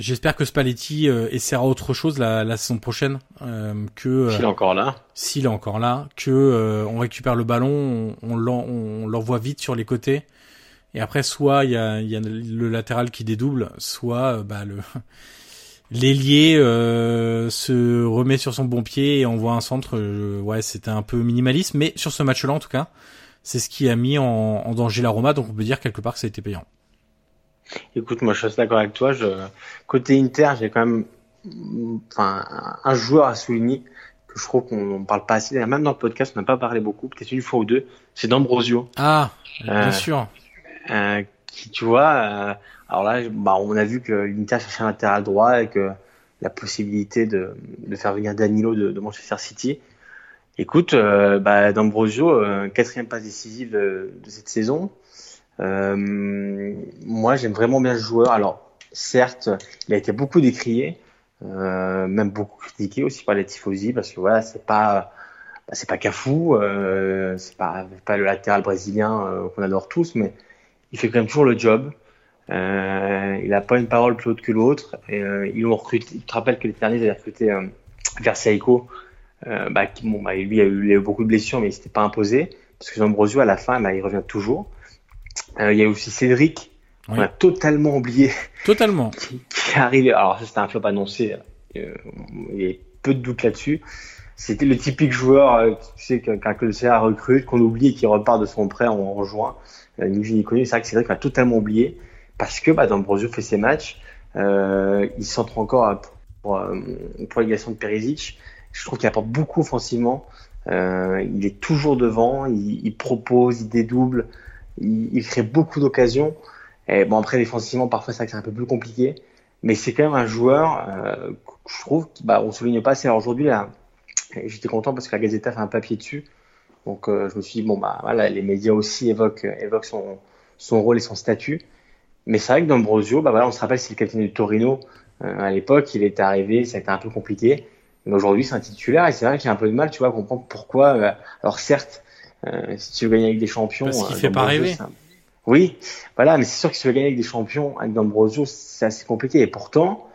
J'espère que Spalletti euh, essaiera autre chose la, la saison prochaine euh, que euh, s'il est encore là. S'il est encore là, que euh, on récupère le ballon, on, on l'envoie vite sur les côtés, et après soit il y a, y a, le latéral qui dédouble, soit bah, le l'ailier se remet sur son bon pied et envoie un centre. ouais, c'était un peu minimaliste, mais sur ce match-là en tout cas, c'est ce qui a mis en, en danger la Roma, donc on peut dire quelque part que ça a été payant. Écoute, moi je suis d'accord avec toi. Je... Côté Inter, j'ai quand même enfin, un joueur à souligner que je trouve qu'on parle pas assez. Même dans le podcast, on n'a pas parlé beaucoup, peut-être une fois ou deux. C'est D'Ambrosio. Ah, bien euh, sûr. Euh, qui, tu vois, euh, alors là, bah, on a vu que l'Inter cherchait un latéral droit et que la possibilité de, de faire venir Danilo de, de Manchester City. Écoute, bah, D'Ambrosio, quatrième passe décisive de, de cette saison. Euh, moi, j'aime vraiment bien le joueur. Alors, certes, il a été beaucoup décrié, euh, même beaucoup critiqué aussi par les tifosi parce que voilà, c'est pas bah, c'est pas Cafou, euh, c'est pas pas le latéral brésilien qu'on adore tous, mais il fait quand même toujours le job. Il a pas une parole plus haute que l'autre. Ils l'ont recruté. Tu te rappelles que les derniers avaient recruté euh, Versailles bah, bah, lui, il a, eu, beaucoup de blessures, mais il s'était pas imposé. Parce que Ambrosio, à la fin, bah, il revient toujours. Euh, il y a aussi Cédric, on a totalement oublié. Totalement. qui, qui arrive. Alors, ça, c'était un flop annoncé. Euh, il y a peu de doute là-dessus. C'était le typique joueur, euh, tu sais, qu'un CA recrute, qu'on oublie et qui repart de son prêt en, en juin. Euh, ni connu. C'est vrai que Cédric a totalement oublié parce que bah, D'Ambrosio fait ses matchs. Euh, il centre encore pour, pour, pour l'égation de Perisic. Je trouve qu'il apporte beaucoup offensivement. Euh, il est toujours devant, il, il propose, il dédouble il, il crée beaucoup d'occasions. Et bon, après, défensivement, parfois, c'est un peu plus compliqué. Mais c'est quand même un joueur, euh, que je trouve, bah, on souligne pas assez. Alors aujourd'hui, là, j'étais content parce que la Gazeta fait un papier dessus. Donc, euh, je me suis dit, bon, bah, voilà, les médias aussi évoquent, évoquent son, son rôle et son statut. Mais c'est vrai que D'Ambrosio, bah voilà, on se rappelle, c'est le capitaine du Torino. Euh, à l'époque, il était arrivé, ça a été un peu compliqué. Mais aujourd'hui, c'est un titulaire et c'est vrai qu'il a un peu de mal, tu vois, à comprendre pourquoi. Euh, alors certes, euh, si tu veux gagner avec des champions, parce qu'il euh, fait pas rêver. Oui, voilà, mais c'est sûr que si tu veux gagner avec des champions, avec D'Ambrosio, c'est assez compliqué. Et pourtant,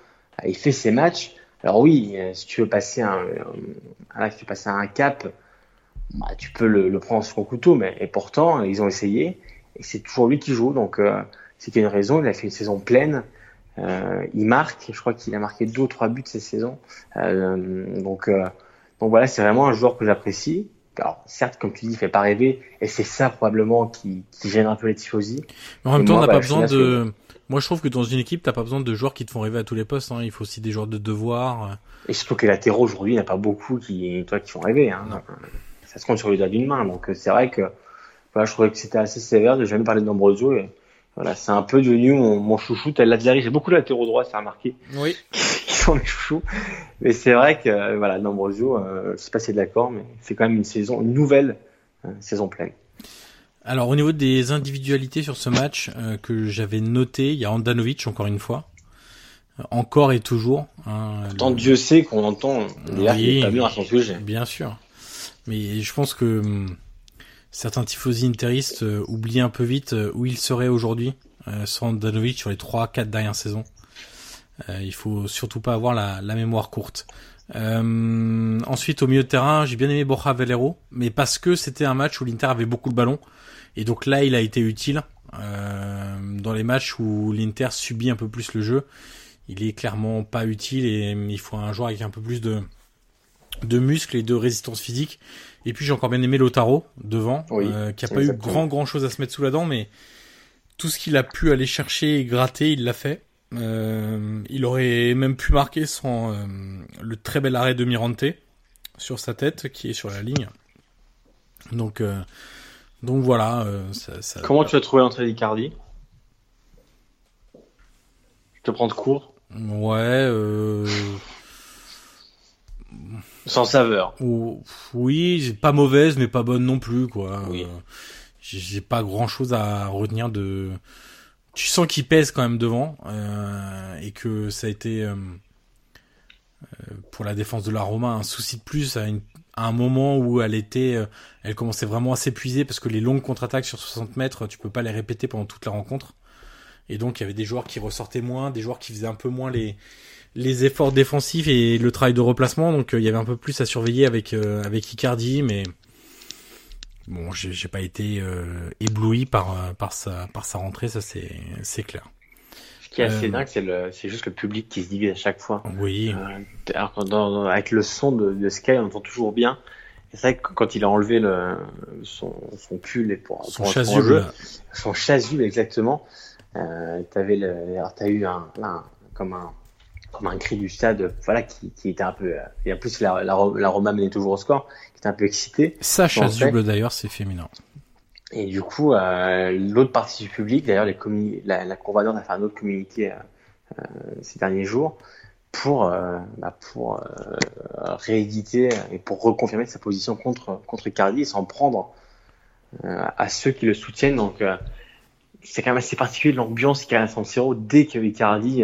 il fait ses matchs. Alors oui, si tu veux passer un, un, si tu veux passer un cap, bah, tu peux le, le, prendre sur ton couteau, mais et pourtant ils ont essayé et c'est toujours lui qui joue. Donc euh, c'est qu'il y a une raison. Il a fait une saison pleine. Euh, il marque. Je crois qu'il a marqué deux ou trois buts cette saison. Euh, donc euh, donc voilà, c'est vraiment un joueur que j'apprécie. Alors certes, comme tu dis, il fait pas rêver et c'est ça probablement qui, qui gêne un peu les tifosi. Mais en même temps, on n'a pas besoin de. Moi, je trouve que dans une équipe, t'as pas besoin de joueurs qui te font rêver à tous les postes. Hein. Il faut aussi des joueurs de devoir. Et surtout que les latéraux aujourd'hui, il n'y a pas beaucoup qui, toi, qui font rêver. Hein. Ça se compte sur les doigts d'une main. Donc c'est vrai que voilà, je trouvais que c'était assez sévère de jamais parler de D'Ambrosio. Et voilà, c'est un peu devenu mon, mon chouchou. T'as Lazari, j'ai beaucoup de latéraux droits, c'est remarqué. Oui. mes chouchous. Mais c'est vrai que voilà, D'Ambrosio, euh, je sais pas si c'est d'accord, mais c'est quand même une saison, une nouvelle euh, saison pleine. Alors au niveau des individualités sur ce match euh, que j'avais noté, il y a Andanovic encore une fois, encore et toujours. Hein, le... Dieu sait qu'on entend d'ailleurs oui, pas mûr à son sujet. Bien sûr, mais je pense que hum, certains tifosi interistes euh, oublient un peu vite euh, où il serait aujourd'hui euh, sans Andanovic sur les 3-4 dernières saisons. Euh, il faut surtout pas avoir la, la mémoire courte. Euh, ensuite, au milieu de terrain, j'ai bien aimé Borja Valero, mais parce que c'était un match où l'Inter avait beaucoup le ballon. Et donc là, il a été utile. Euh, dans les matchs où l'Inter subit un peu plus le jeu, il est clairement pas utile et il faut un joueur avec un peu plus de, de muscles et de résistance physique. Et puis j'ai encore bien aimé Lotaro devant, oui, euh, qui a pas exactement. eu grand grand chose à se mettre sous la dent, mais tout ce qu'il a pu aller chercher et gratter, il l'a fait. Euh, il aurait même pu marquer sans euh, le très bel arrêt de Mirante sur sa tête qui est sur la ligne. Donc, euh, donc voilà. Ça, ça... Comment tu as trouvé l'entrée d'Icardi? Je te prends de court. Ouais. Sans saveur. Oui, pas mauvaise, mais pas bonne non plus, quoi. Oui. J'ai pas grand chose à retenir de. Tu sens qu'il pèse quand même devant euh, et que ça a été euh, pour la défense de la Roma un souci de plus à, une, à un moment où elle était, euh, elle commençait vraiment à s'épuiser parce que les longues contre-attaques sur 60 mètres, tu peux pas les répéter pendant toute la rencontre. Et donc il y avait des joueurs qui ressortaient moins, des joueurs qui faisaient un peu moins les les efforts défensifs et le travail de replacement. Donc euh, il y avait un peu plus à surveiller avec euh, avec Icardi, mais bon, j'ai pas été euh, ébloui par par sa par sa rentrée, ça c'est c'est clair. Ce qui est assez euh... dingue, c'est le c'est juste le public qui se divise à chaque fois. Oui. Euh, alors dans, dans, avec le son de, de Sky, on entend toujours bien. C'est vrai que quand il a enlevé le, son, son pull et pour, son pour chasuble, jeu, son chasuble exactement, euh, t'avais le, alors t'as eu un, comme un, comme un cri du stade, voilà, qui, qui était un peu, et en plus la, la, la Roma menait toujours au score, qui était un peu excité. Sa chasuble d'ailleurs, c'est féminin. Et du coup, euh, l'autre partie du public, d'ailleurs, les la, la a fait un autre communiqué euh, ces derniers jours pour, euh, bah, pour euh, rééditer et pour reconfirmer sa position contre, contre Icardi et s'en prendre euh, à ceux qui le soutiennent. Donc, euh, c'est quand même assez particulier l'ambiance qu'il y a à San Siro dès que Icardi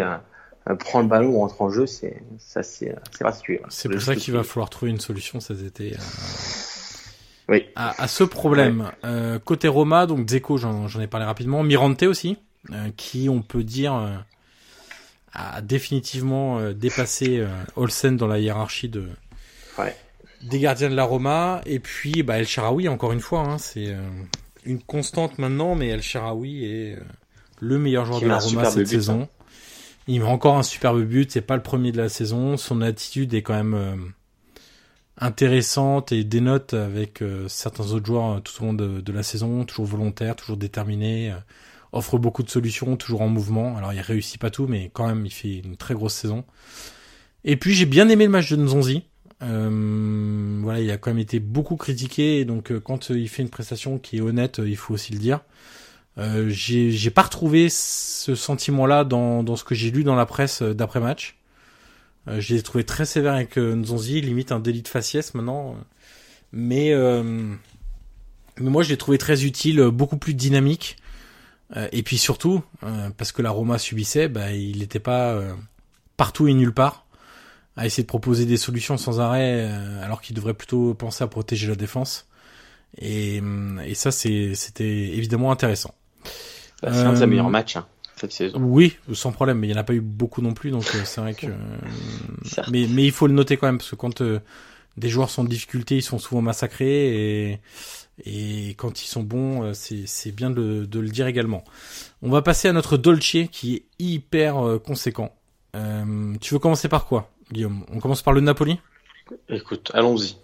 euh, prend le ballon ou rentre en jeu. C'est ça, c'est particulier. C'est pour ça qu'il va falloir trouver une solution cet été. Euh... Oui. À, à, ce problème, ouais. euh, côté Roma, donc Zeko, j'en ai parlé rapidement, Mirante aussi, euh, qui on peut dire euh, a définitivement euh, dépassé euh, Olsen dans la hiérarchie de ouais. des gardiens de la Roma, et puis bah, El Sharawi encore une fois, hein, c'est euh, une constante maintenant, mais El Sharawi est le meilleur joueur Qui de la Roma cette but, saison. Hein. Il met encore un superbe but, c'est pas le premier de la saison, son attitude est quand même euh, intéressante et dénote avec euh, certains autres joueurs euh, tout au long de, la saison, toujours volontaire, toujours déterminé, offre beaucoup de solutions, toujours en mouvement. Alors il réussit pas tout, mais quand même il fait une très grosse saison. Et puis j'ai bien aimé le match de Nzonzi. Euh, voilà, il a quand même été beaucoup critiqué, donc quand il fait une prestation qui est honnête, il faut aussi le dire. Euh, j'ai pas retrouvé ce sentiment-là dans, dans ce que j'ai lu dans la presse d'après match. Euh, je l'ai trouvé très sévère avec euh, Nzonzi, limite un délit de faciès maintenant. Mais, euh, mais moi, je l'ai trouvé très utile, beaucoup plus dynamique. Euh, et puis surtout, euh, parce que la Roma subissait, bah, il n'était pas partout et nulle part à essayer de proposer des solutions sans arrêt, alors qu'il devrait plutôt penser à protéger la défense. Et, et ça, c'était évidemment intéressant. Bah, c'est un de ses meilleurs matchs. Hein. cette saison. Oui, sans problème, mais il n'y en a pas eu beaucoup non plus, donc euh, c'est vrai que. Euh, mais, mais il faut le noter quand même, parce que quand euh, des joueurs sont en difficulté, ils sont souvent massacrés, et, et quand ils sont bons, c'est bien de, de, le dire également. On va passer à notre Dolce, qui est hyper conséquent. tu veux commencer par quoi, Guillaume? On commence par le Napoli? Écoute, allons-y.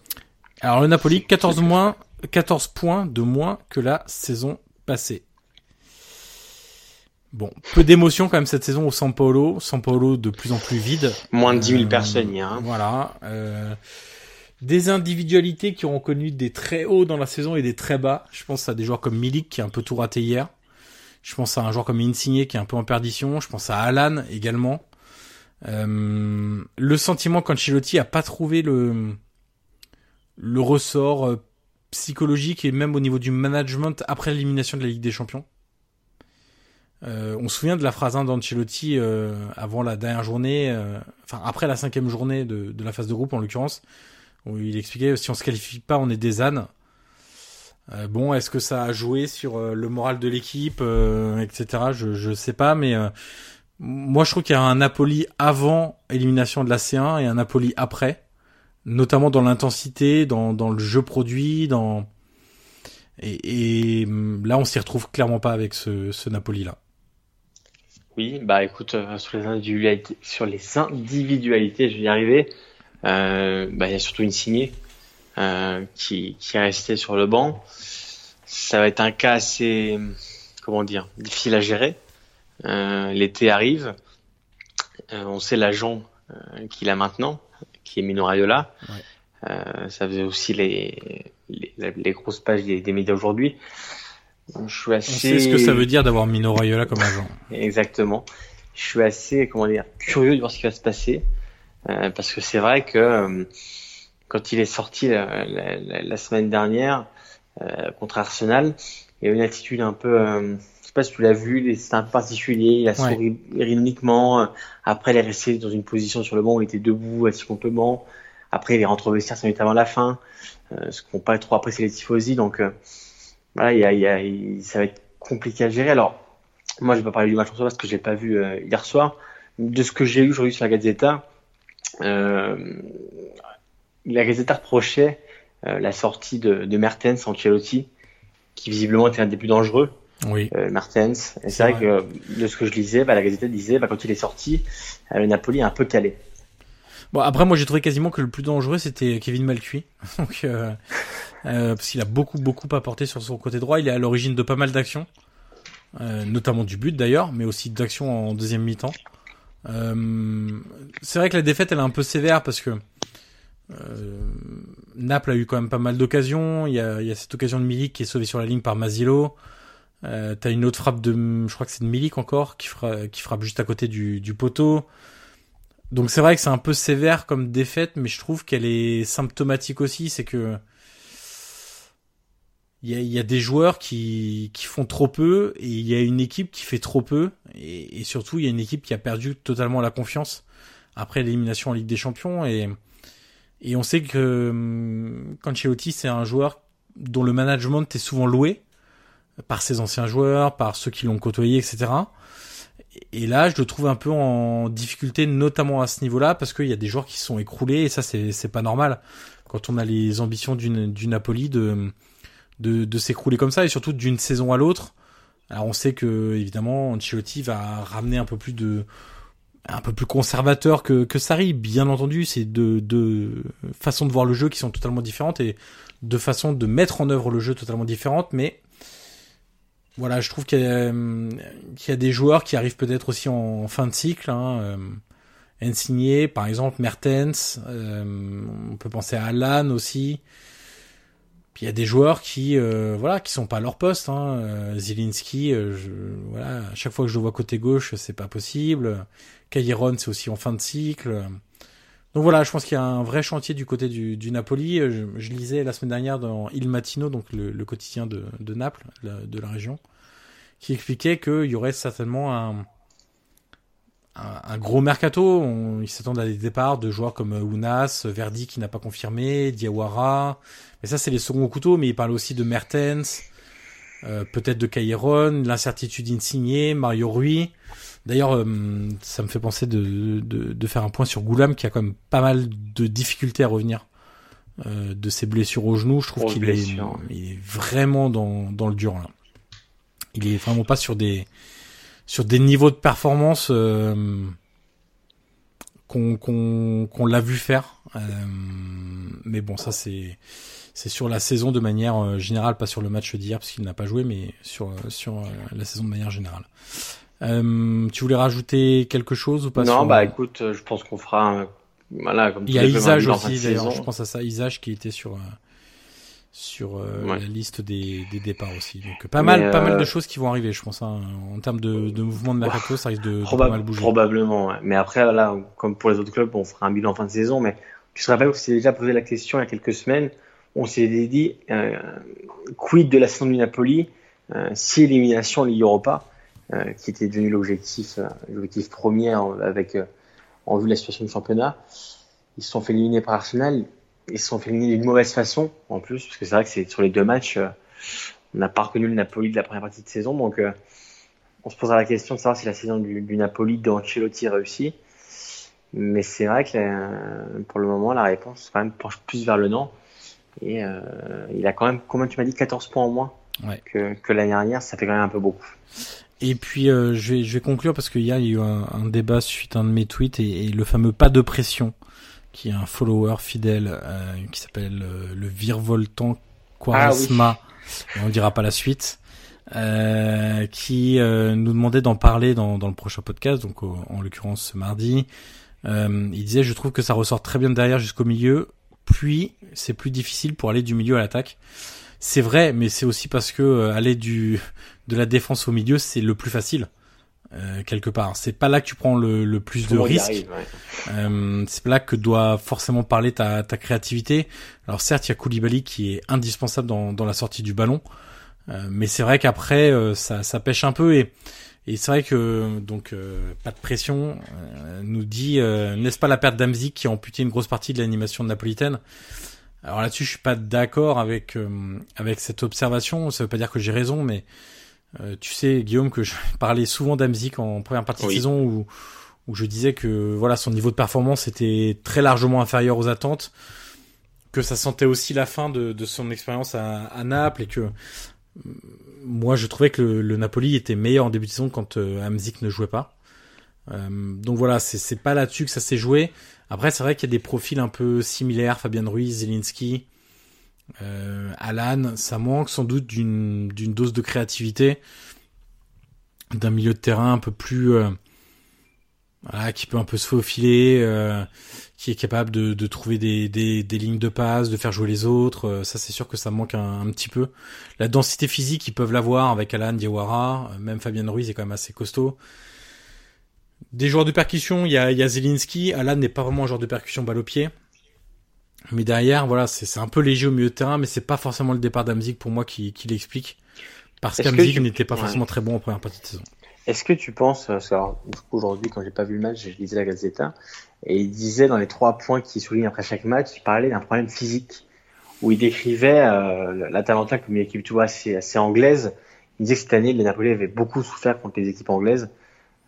Alors le Napoli, 14 moins, 14 points de moins que la saison passée. Bon, peu d'émotion quand même cette saison au San Paolo. San Paolo de plus en plus vide. Moins de 10 000 euh, personnes hier. Hein. Voilà. Euh, des individualités qui ont connu des très hauts dans la saison et des très bas. Je pense à des joueurs comme Milik qui a un peu tout raté hier. Je pense à un joueur comme Insigne qui est un peu en perdition. Je pense à Alan également. Euh, le sentiment qu'Ancelotti a pas trouvé le le ressort psychologique et même au niveau du management après l'élimination de la Ligue des Champions. Euh, on se souvient de la phrase hein, d'Ancelotti euh, avant la dernière journée, euh, enfin après la cinquième journée de, la phase de groupe en l'occurrence, où il expliquait si on se qualifie pas, on est des ânes. Bon, est-ce que ça a joué sur le moral de l'équipe, etc. Je je sais pas, mais moi je trouve qu'il y a un Napoli avant élimination de la C1 et un Napoli après notamment dans l'intensité, dans, le jeu produit, dans et, et là on s'y retrouve clairement pas avec ce, ce Napoli là. Oui, bah écoute, euh, sur les individualités, sur les individualités, je vais y arriver. Euh, bah il y a surtout une signée euh, qui, qui est restée sur le banc. Ça va être un cas assez, comment dire, difficile à gérer. Euh, L'été arrive, euh, on sait l'agent euh, qu'il a maintenant qui est Mino Raiola. Euh, ça faisait aussi les, les, les grosses pages des, des médias aujourd'hui. Je suis assez... On sait ce que ça veut dire d'avoir Mino Raiola comme agent. Exactement. Je suis assez, comment dire, curieux de voir ce qui va se passer. Euh, parce que c'est vrai que euh, quand il est sorti la, la, la semaine dernière euh, contre Arsenal, il y a une attitude un peu, euh, je sais pas si tu l'as vu, c'est un peu particulier. Il a souri ironiquement. Après, il est resté dans une position sur le banc où il était debout, assis contre le banc. Après, il est rentré au vestiaire 5 minutes avant la fin, euh, ce qu'on pas trop apprécié les tifosi. Donc, euh, voilà, il y a, il y a, il, ça va être compliqué à gérer. Alors, moi, je vais pas parler du match en soi parce que je l'ai pas vu euh, hier soir. De ce que j'ai eu aujourd'hui sur la Gazzetta, euh, la Gazzetta reprochait euh, la sortie de, de Mertens, Ancelotti, qui visiblement était un des plus dangereux. Oui. Mertens. Et c'est vrai, vrai, que de ce que je lisais, bah, la Gazzetta disait, bah, quand il est sorti, le Napoli est un peu calé. Bon après moi j'ai trouvé quasiment que le plus dangereux c'était Kevin Malcuit donc euh, euh, parce qu'il a beaucoup beaucoup apporté sur son côté droit. Il est à l'origine de pas mal d'actions. Euh, notamment du but d'ailleurs mais aussi d'actions en deuxième mi-temps. Euh, c'est vrai que la défaite elle est un peu sévère parce que euh, Naples a eu quand même pas mal d'occasions. Il y a, cette occasion de Milik qui est sauvée sur la ligne par Masilo euh, t'as une autre frappe de je crois que c'est de Milik encore qui frappe juste à côté du, du poteau. Donc c'est vrai que c'est un peu sévère comme défaite, mais je trouve qu'elle est symptomatique aussi. C'est que il y a, y a, des joueurs qui, qui font trop peu et il y a une équipe qui fait trop peu et, et surtout il y a une équipe qui a perdu totalement la confiance après l'élimination en Ligue des Champions et et on sait que hum, Cancelotti c'est un joueur dont le management est souvent loué par ses anciens joueurs, par ceux qui l'ont côtoyé, etc. Et là, je le trouve un peu en difficulté, notamment à ce niveau-là, parce qu'il y a des joueurs qui sont écroulés, et ça, c'est, c'est pas normal. Quand on a les ambitions d'une, du Napoli de, de, de s'écrouler comme ça, et surtout d'une saison à l'autre. Alors, on sait que, évidemment, Ancelotti va ramener un peu plus de, un peu plus conservateur que, que Sarri, bien entendu. C'est deux, deux façons de voir le jeu qui sont totalement différentes, et deux façons de mettre en œuvre le jeu totalement différentes, mais voilà, je trouve qu'il y, y, a des joueurs qui arrivent peut-être aussi en fin de cycle. Hein, euh, Ensigné, par exemple, Mertens. Euh, on peut penser à Alan aussi. Puis il y a des joueurs qui, euh, voilà, qui sont pas à leur poste. Hein. Euh, Zielinski, euh, voilà, à chaque fois que je le vois côté gauche, c'est pas possible. Cailleron, c'est aussi en fin de cycle. Donc voilà, je pense qu'il y a un vrai chantier du côté du, Napoli. Je, je, lisais la semaine dernière dans Il Matino, donc le, quotidien de, Naples, de la région, qui expliquait qu'il y aurait certainement un, un, un gros mercato. On, ils s'attendent à des départs de joueurs comme Ounas, Verdi qui n'a pas confirmé, Diawara. Mais ça, c'est les seconds couteaux, mais il parle aussi de Mertens. euh, peut-être de Caïron, l'incertitude insignée, Mario Rui. D'ailleurs, euh, ça me fait penser de, de, de, faire un point sur Goulam qui a quand même pas mal de difficultés à revenir euh, de ses blessures au genou. Je trouve qu'il est, il est vraiment dans, dans le dur là. Il est vraiment pas sur des sur des niveaux de performance euh, qu'on qu'on qu'on l'a vu faire. Euh, mais bon, ça c'est c'est sur la saison de manière euh, générale, pas sur le match d'hier parce qu'il n'a pas joué, mais sur sur euh, la saison de manière générale. Euh, tu voulais rajouter quelque chose ou pas Non, bah écoute, je pense qu'on fera un... voilà comme Il y a Isage aussi d'ailleurs, je pense à ça, Isage qui était sur sur ouais. la liste des, des départs aussi. Donc pas mal, pas mal de choses qui vont arriver, je pense. Hein. En termes de, de mouvement de mercato, ça risque de, Proba de pas mal bouger. Probablement, ouais. mais après là, comme pour les autres clubs, on fera un bilan en fin de saison. Mais tu te rappelles que s'est déjà posé la question il y a quelques semaines on s'est dit euh, quid de la saison du Napoli euh, si élimination en Ligue Europa, euh, qui était devenu l'objectif l'objectif premier avec en vue de la situation du championnat, ils se sont fait éliminer par Arsenal, ils se sont fait d'une mauvaise façon en plus, parce que c'est vrai que c'est sur les deux matchs, on n'a pas reconnu le Napoli de la première partie de saison, donc on se posera la question de savoir si la saison du, du Napoli d'Ancelotti réussit. Mais c'est vrai que pour le moment, la réponse quand même penche plus vers le non. Et euh, il a quand même, comment tu m'as dit, 14 points en moins ouais. que, que l'année dernière. Ça fait quand même un peu beaucoup. Et puis euh, je, vais, je vais conclure parce qu'il y a eu un, un, débat suite à un de mes tweets et, et, le fameux pas de pression, qui est un follower fidèle euh, qui s'appelle euh, le Virevoltant Quaresma, ah, oui. on dira pas la suite, euh, qui euh, nous demandait d'en parler dans, dans le prochain podcast, donc au, en l'occurrence ce mardi. il disait je trouve que ça ressort très bien derrière jusqu'au milieu puis c'est plus difficile pour aller du milieu à l'attaque. C'est vrai, mais c'est aussi parce que euh, aller du de la défense au milieu, c'est le plus facile. Euh, quelque part, c'est pas là que tu prends le, le plus de risques. Ouais. Euh, c'est là que doit forcément parler ta, ta créativité. Alors certes, il y a Koulibaly qui est indispensable dans, dans la sortie du ballon, euh, mais c'est vrai qu'après euh, ça, ça pêche un peu et et c'est vrai que donc euh, pas de pression euh, nous dit euh, n'est-ce pas la perte d'Amzik qui a amputé une grosse partie de l'animation de napolitaine? Alors là-dessus, je suis pas d'accord avec euh, avec cette observation. Ça veut pas dire que j'ai raison, mais euh, tu sais, Guillaume, que je parlais souvent d'Amzik en première partie oui. de saison où où je disais que voilà son niveau de performance était très largement inférieur aux attentes, que ça sentait aussi la fin de, de son expérience à, à Naples et que moi, je trouvais que le, le, Napoli était meilleur en début de saison quand euh, Hamzik ne jouait pas. Euh, donc voilà, c'est pas là-dessus que ça s'est joué. Après, c'est vrai qu'il y a des profils un peu similaires, Fabien Ruiz, Zelinski, euh, Alan. Ça manque sans doute d'une dose de créativité, d'un milieu de terrain un peu plus euh, qui peut un peu se faufiler, euh, qui est capable de, de trouver des, des, lignes de passe, de faire jouer les autres. Euh, ça, c'est sûr que ça manque un, un, petit peu. La densité physique, ils peuvent l'avoir avec Alan Diawara, même Fabien Ruiz est quand même assez costaud. Des joueurs de percussion, il y a, y a Zelinski. Alan n'est pas vraiment un joueur de percussion balle au pied. Mais derrière, voilà, c'est un peu léger au milieu de terrain, mais c'est pas forcément le départ d'Amzik pour moi qui, qui l'explique. Parce qu'Amzik tu... n'était pas ouais. forcément très bon en première partie de saison. Est-ce que tu penses, parce qu'aujourd'hui, quand j'ai pas vu le match, je lisais la Gazzetta, et il disait dans les trois points qu'il souligne après chaque match, il parlait d'un problème physique, où il décrivait euh, l'Atalanta comme une équipe, tu vois, assez, assez anglaise. Il disait que cette année, les Napoli avaient beaucoup souffert contre les équipes anglaises,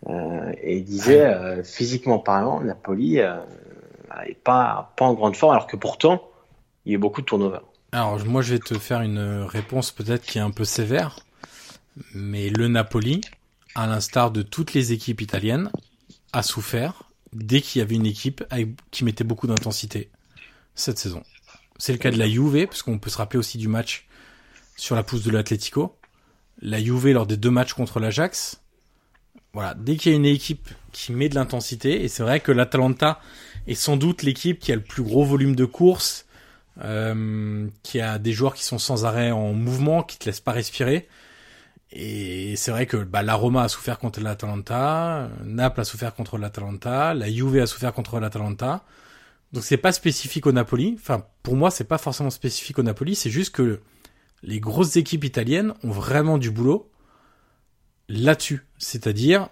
euh, et il disait, euh, physiquement parlant, Napoli euh, est pas, pas en grande forme, alors que pourtant, il y a beaucoup de turnover. Alors, moi, je vais te faire une réponse peut-être qui est un peu sévère, mais le Napoli, à l'instar de toutes les équipes italiennes, a souffert dès qu'il y avait une équipe qui mettait beaucoup d'intensité cette saison. C'est le cas de la Juve, parce qu'on peut se rappeler aussi du match sur la pousse de l'Atlético. La Juve, lors des deux matchs contre l'Ajax, voilà, dès qu'il y a une équipe qui met de l'intensité, et c'est vrai que l'Atalanta est sans doute l'équipe qui a le plus gros volume de courses, euh, qui a des joueurs qui sont sans arrêt en mouvement, qui te laissent pas respirer. Et c'est vrai que bah, la Roma a souffert contre l'Atalanta, Naples a souffert contre l'Atalanta, la Juve a souffert contre l'Atalanta. Donc c'est pas spécifique au Napoli. Enfin, pour moi, c'est pas forcément spécifique au Napoli. C'est juste que les grosses équipes italiennes ont vraiment du boulot là-dessus. C'est-à-dire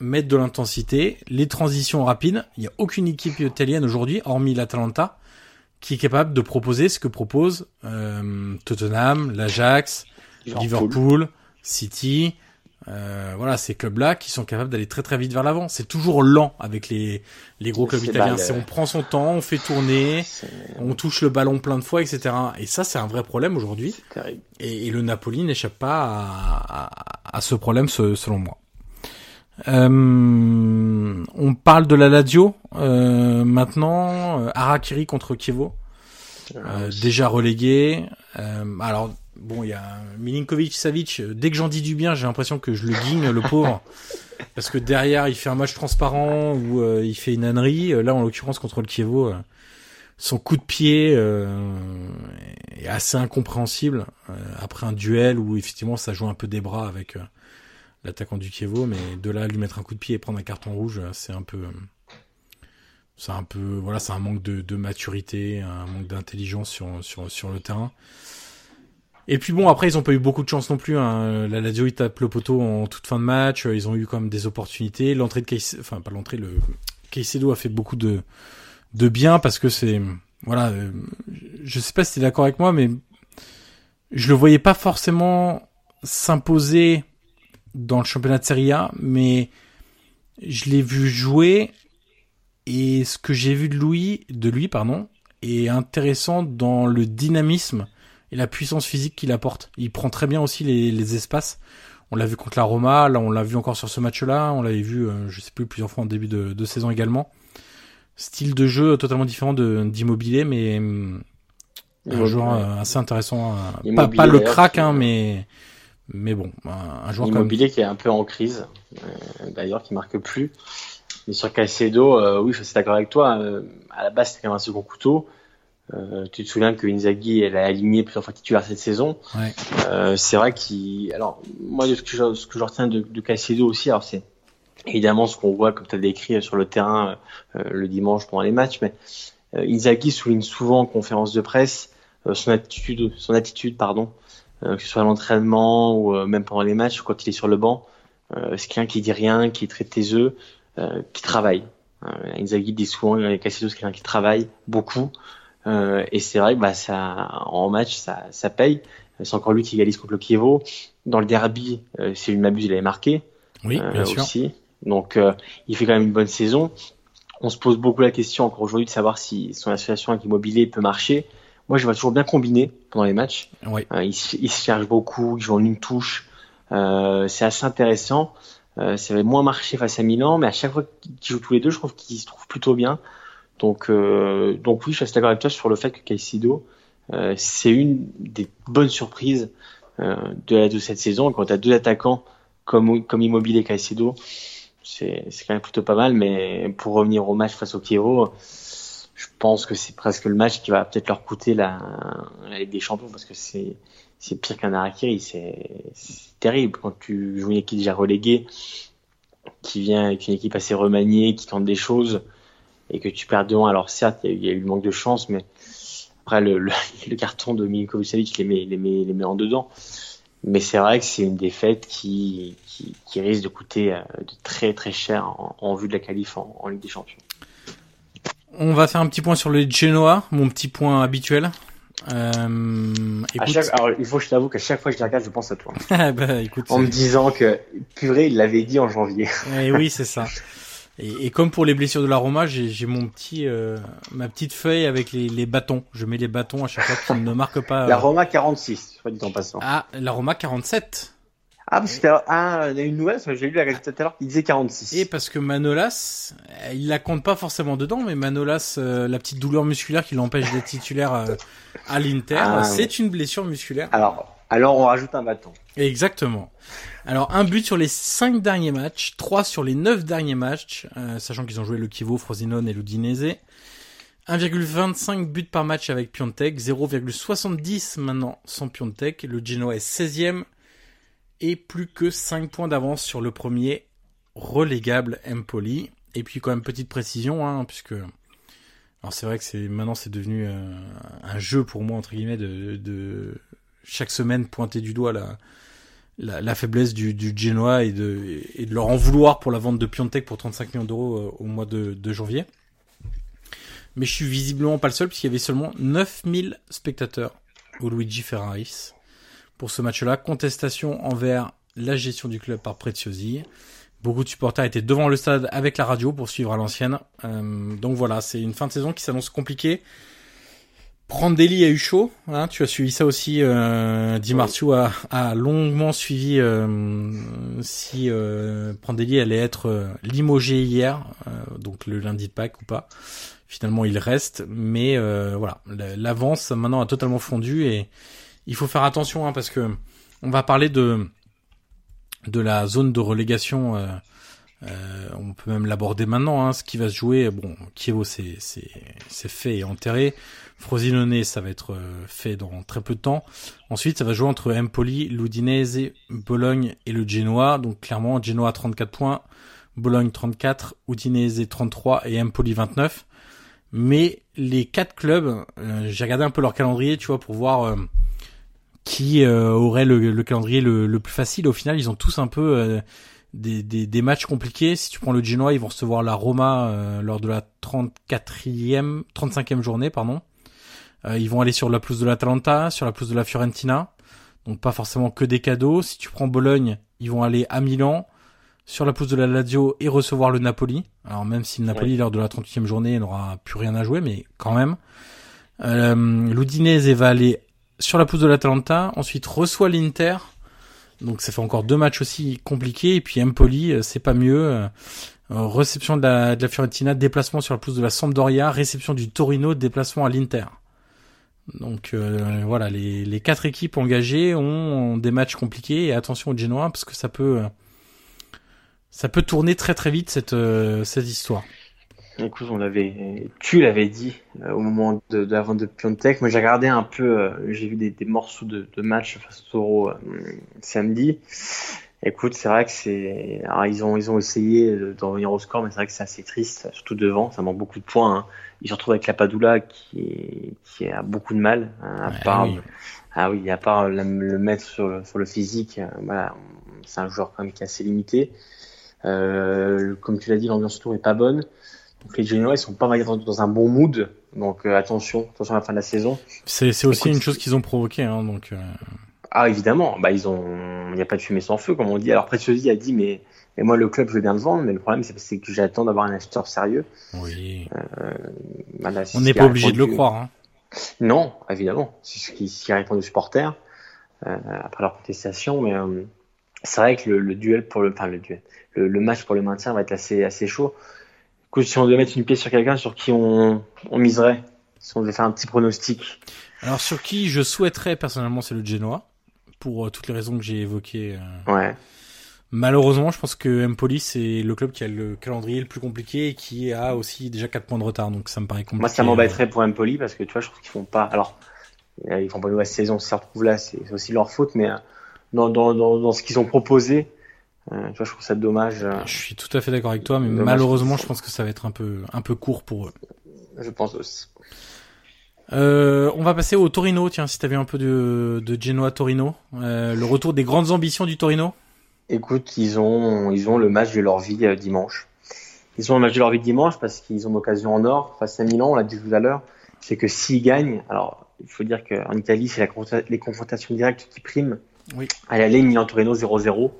mettre de l'intensité, les transitions rapides. Il n'y a aucune équipe italienne aujourd'hui, hormis l'Atalanta, qui est capable de proposer ce que propose euh, Tottenham, l'Ajax, Liverpool, City, euh, voilà, ces clubs-là qui sont capables d'aller très très vite vers l'avant. C'est toujours lent avec les, les gros clubs italiens. C'est on prend son temps, on fait tourner, on touche le ballon plein de fois, etc. Et ça, c'est un vrai problème aujourd'hui. Et, et, le Napoli n'échappe pas à, à, à, ce problème, selon moi. Euh, on parle de la Lazio euh, maintenant. Euh, Arakiri contre Kievo, euh, déjà relégué. alors bon, il y a Milinkovic Savic. Dès que j'en dis du bien, j'ai l'impression que je le guigne, le pauvre. Parce que derrière, il fait un match transparent où euh, il fait une ânerie. Là, en l'occurrence, contre le Kievo, son coup de pied euh, est assez incompréhensible. après un duel où, effectivement, ça joue un peu des bras avec l'attaquant du Kievo. Mais de là, lui mettre un coup de pied et prendre un carton rouge, c'est un peu... C'est un peu... Voilà, c'est un manque de, de, maturité, un manque d'intelligence sur, sur, sur le terrain. Et puis bon, après, ils ont pas eu beaucoup de chance non plus. Hein. La Lazio, ils tapent le poteau en toute fin de match. Ils ont eu comme des opportunités. L'entrée de Caicedo, enfin pas l'entrée, le Caicedo a fait beaucoup de de bien parce que c'est voilà. Euh, je sais pas si t'es d'accord avec moi, mais je le voyais pas forcément s'imposer dans le championnat de Serie A, mais je l'ai vu jouer et ce que j'ai vu de lui, de lui pardon, est intéressant dans le dynamisme et la puissance physique qu'il apporte. Il prend très bien aussi les, les espaces. On l'a vu contre la Roma, là on l'a vu encore sur ce match-là, on l'avait vu, euh, je sais plus, plusieurs fois en début de, de, saison également. Style de jeu totalement différent d'Immobilier, mais hum, un joueur euh, assez intéressant. Euh, pas, pas le crack, hein, mais mais bon, un, joueur Immobilier qui est un peu en crise, d'ailleurs qui marque plus. Mais sur Caicedo, oui, je suis d'accord avec toi. à la base, c'était quand même un second couteau. Euh, tu te souviens que Inzaghi elle a aligné plusieurs fois titulaire cette saison. Ouais. Euh, c'est vrai qu'il. Alors moi, ce que je, ce que je retiens de, de Caicedo aussi, alors c'est évidemment ce qu'on voit comme tu as décrit sur le terrain euh, le dimanche pendant les matchs, mais euh, Inzaghi souligne souvent en conférence de presse euh, son attitude, son attitude, pardon, que ce soit à l'entraînement ou même pendant les matchs quand il est sur le banc. c'est quelqu'un qui dit rien, qui est très taiseux, qui travaille. Inzaghi dit souvent, Caicedo c'est quelqu'un qui travaille beaucoup. Euh, et c'est vrai que bah, ça, en match, ça, ça paye. C'est encore lui qui égalise contre le Kievo. Dans le derby, euh, si je ne m'abuse, il avait marqué. Oui, bien euh, aussi. Donc, euh, il fait quand même une bonne saison. On se pose beaucoup la question encore aujourd'hui de savoir si son association avec l'immobilier peut marcher. Moi, je vois toujours bien combiner pendant les matchs. Oui. il, il, se cherche beaucoup, il joue en une touche. c'est assez intéressant. ça avait moins marché face à Milan, mais à chaque fois qu'ils jouent tous les deux, je trouve qu'ils se trouvent plutôt bien. Donc, euh, donc oui, je suis d'accord avec toi sur le fait que Caicedo, euh, c'est une des bonnes surprises euh, de, de cette saison. Quand tu as deux attaquants comme, comme Immobilier et Caicedo, c'est quand même plutôt pas mal. Mais pour revenir au match face au Kievo, je pense que c'est presque le match qui va peut-être leur coûter la, la Ligue des Champions parce que c'est c'est pire qu'un Arakiri, c'est terrible quand tu joues une équipe déjà reléguée, qui vient avec une équipe assez remaniée, qui tente des choses et que tu perds devant. Alors certes, il y, a eu le manque de chance, mais après le, le, le carton de Milinkovic les met, les, met, les en dedans. Mais c'est vrai que c'est une défaite qui, qui, qui, risque de coûter euh, de très très cher en, vue de la qualif en, Ligue des Champions. On va faire un petit point sur le Genoa, mon petit point habituel. Euh, chaque... Alors, il faut que je t'avoue qu'à chaque fois que je regarde, je pense à toi. bah, écoute, en me disant que purée, il l'avait dit en janvier. Et eh oui, c'est ça. Et, et, comme pour les blessures de la Roma, j'ai mon petit, euh, ma petite feuille avec les, les, bâtons. Je mets les bâtons à chaque fois qu'ils ne marquent pas. La Roma 46, soit dit en passant. Ah, la Roma 47. Ah, parce que ah, il y a une nouvelle, j'ai lu la tout à l'heure qui disait 46. Et parce que Manolas, il la compte pas forcément dedans, mais Manolas, euh, la petite douleur musculaire qui l'empêche d'être titulaire euh, à l'Inter, ah, c'est une blessure musculaire. Alors, alors on rajoute un bâton. Exactement. Alors un but sur les 5 derniers matchs, 3 sur les 9 derniers matchs, euh, sachant qu'ils ont joué le Kivo, Frosinone et l'Udinese. 1,25 buts par match avec Piontek, 0,70 maintenant sans Piontek. Le Genoa est 16e et plus que 5 points d'avance sur le premier relégable Empoli. Et puis quand même petite précision, hein, puisque alors c'est vrai que c'est maintenant c'est devenu euh, un jeu pour moi entre guillemets de, chaque semaine pointer du doigt la faiblesse du, Genoa et de, leur en vouloir pour la vente de Piontek pour 35 millions d'euros euh, au mois de, de, janvier. Mais je suis visiblement pas le seul puisqu'il y avait seulement 9000 spectateurs au Luigi Ferraris pour ce match-là. Contestation envers la gestion du club par Preziosi. Beaucoup de supporters étaient devant le stade avec la radio pour suivre à l'ancienne. Euh, donc voilà, c'est une fin de saison qui s'annonce compliquée. Prandelli a eu chaud, hein, tu as suivi ça aussi. Euh, Di Marzio a, a, longuement suivi euh, si euh, Prandelli allait être euh, limogé hier, euh, donc le lundi de Pâques ou pas. Finalement, il reste, mais euh, voilà, l'avance maintenant a totalement fondu et il faut faire attention hein, parce que on va parler de de la zone de relégation. Euh, euh, on peut même l'aborder maintenant. Hein, ce qui va se jouer, bon, Kievo c'est c'est c'est fait et enterré. Frosinone, ça va être fait dans très peu de temps. Ensuite, ça va jouer entre Empoli, l'Udinese, Bologne et le Genoa. Donc clairement, Genoa 34 points, Bologne 34, Udinese 33 et Empoli 29. Mais les quatre clubs, euh, j'ai regardé un peu leur calendrier, tu vois, pour voir euh, qui euh, aurait le, le calendrier le, le, plus facile. Au final, ils ont tous un peu des, des, des, matchs compliqués. Si tu prends le Genoa, ils vont recevoir la Roma lors de la 34e, 35e journée, pardon. ils vont aller sur la plus de l'Atalanta, sur la plus de la Fiorentina. Donc pas forcément que des cadeaux. Si tu prends Bologne, ils vont aller à Milan, sur la pousse de la Lazio et recevoir le Napoli. Alors même si le Napoli lors de la 38e journée n'aura plus rien à jouer, mais quand même. Euh, L'Udinese va aller sur la pousse de l'Atalanta, ensuite reçoit l'Inter. Donc ça fait encore deux matchs aussi compliqués. Et puis Empoli, c'est pas mieux. Euh, réception de la, Fiorentina, déplacement sur la pousse de la Sampdoria, réception du Torino, déplacement à l'Inter. Donc euh, voilà, les, quatre équipes engagées ont, des matchs compliqués et attention aux Genoa parce que ça peut ça peut tourner très très vite cette euh, cette histoire. Écoute, on avait, tu l'avais dit euh, au moment de, de la vente de Piontek. Moi, j'ai regardé un peu, euh, j'ai vu des, des, morceaux de, de match face au Taureau samedi. Écoute, c'est vrai que c'est, alors ils ont ils ont essayé d'en revenir au score, mais c'est vrai que c'est assez triste, surtout devant. Ça manque beaucoup de points. Hein. Ils se retrouvent avec la Padula qui qui a beaucoup de mal, hein, à Ouais, part, oui. ah oui, à part le, le mettre sur le, sur le physique. Voilà, c'est un joueur quand même qui est assez limité. Euh, comme tu l'as dit, l'ambiance autour est pas bonne. Donc les Genoa, ils sont pas dans, dans un bon mood. Donc euh, attention, attention à la fin de la saison. C'est aussi Écoute, une chose qu'ils ont provoqué, hein, donc. euh, Ah évidemment, bah ils ont, il n'y a pas de fumée sans feu comme on dit. Alors Preziosi a dit mais, mais moi le club je veux bien le vendre, mais le problème c'est que j'attends d'avoir un acheteur sérieux. Oui. C'est On n'est pas obligé de le croire. Hein. Non, évidemment, c'est ce qui, ce qui a répondu aux supporters euh, après leur contestation, mais euh, c'est vrai que le, le duel pour le, enfin le duel, le, le match pour le maintien va être assez assez chaud. Si on devait mettre une pièce sur quelqu'un sur qui on, on miserait, si on devait faire un petit pronostic, Alors sur qui je souhaiterais personnellement, c'est le Genoa, pour euh, toutes les raisons que j'ai évoquées. euh. ouais. Malheureusement, je pense que Empoli c'est le club qui a le calendrier le plus compliqué et qui a aussi déjà 4 points de retard, donc ça me paraît compliqué. Moi, ça m'embêterait pour Empoli parce que tu vois, je trouve qu'ils font pas. Alors, euh, ils font pas une mauvaise saison, s'ils se retrouvent là, c'est aussi leur faute, mais euh, dans, dans, dans, dans ce qu'ils ont proposé, euh, tu vois, je trouve ça dommage. euh, Je suis tout à fait d'accord avec toi, mais Dommage. malheureusement, je pense que ça va être un peu un peu court pour eux. je pense aussi. Euh, on va passer au Torino. Tiens, si t'avais un peu de, de Genoa Torino, euh, le retour des grandes ambitions du Torino. Écoute, ils ont, ils ont le match de leur vie dimanche. Ils ont le match de leur vie dimanche parce qu'ils ont une occasion en or face à Milan, on l'a dit tout à l'heure. C'est que s'ils gagnent, alors il faut dire qu'en Italie, c'est la les confrontations directes qui priment. Oui. À l'aller, Milan-Torino 0-0.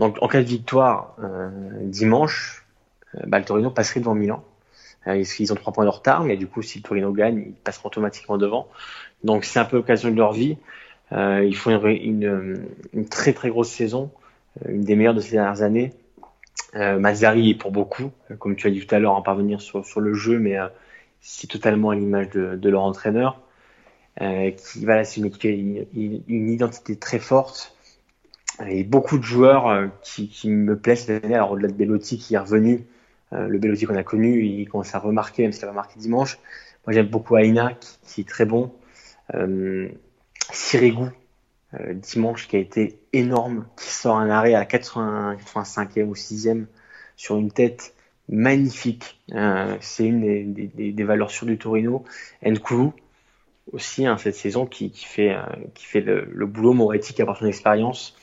Donc en cas de victoire euh, dimanche, euh, bah, le Torino passerait devant Milan. Euh, ils, ont trois points de retard, mais du coup, si le Torino gagne, ils passeront automatiquement devant. Donc c'est un peu l'occasion de leur vie. Ils font une, très très grosse saison, une des meilleures de ces dernières années. Euh, Mazzari est pour beaucoup, comme tu as dit tout à l'heure, en parvenir sur, le jeu, mais c'est totalement à l'image de, leur entraîneur. Qui voilà, c'est une identité très forte et beaucoup de joueurs euh, qui, me plaisent cette année. Alors au-delà de Bellotti qui est revenu, euh, le Bellotti qu'on a connu, il commence à remarquer, même s'il a marqué dimanche. Moi j'aime beaucoup Aina qui, est très bon. Euh, Sirigu euh, dimanche qui a été énorme, qui sort un arrêt à la 80, 85e ou 6e sur une tête magnifique. C'est une des, valeurs sûres du Torino. Nkulu aussi hein, cette saison qui, fait le, boulot Moretti qui apporte son expérience.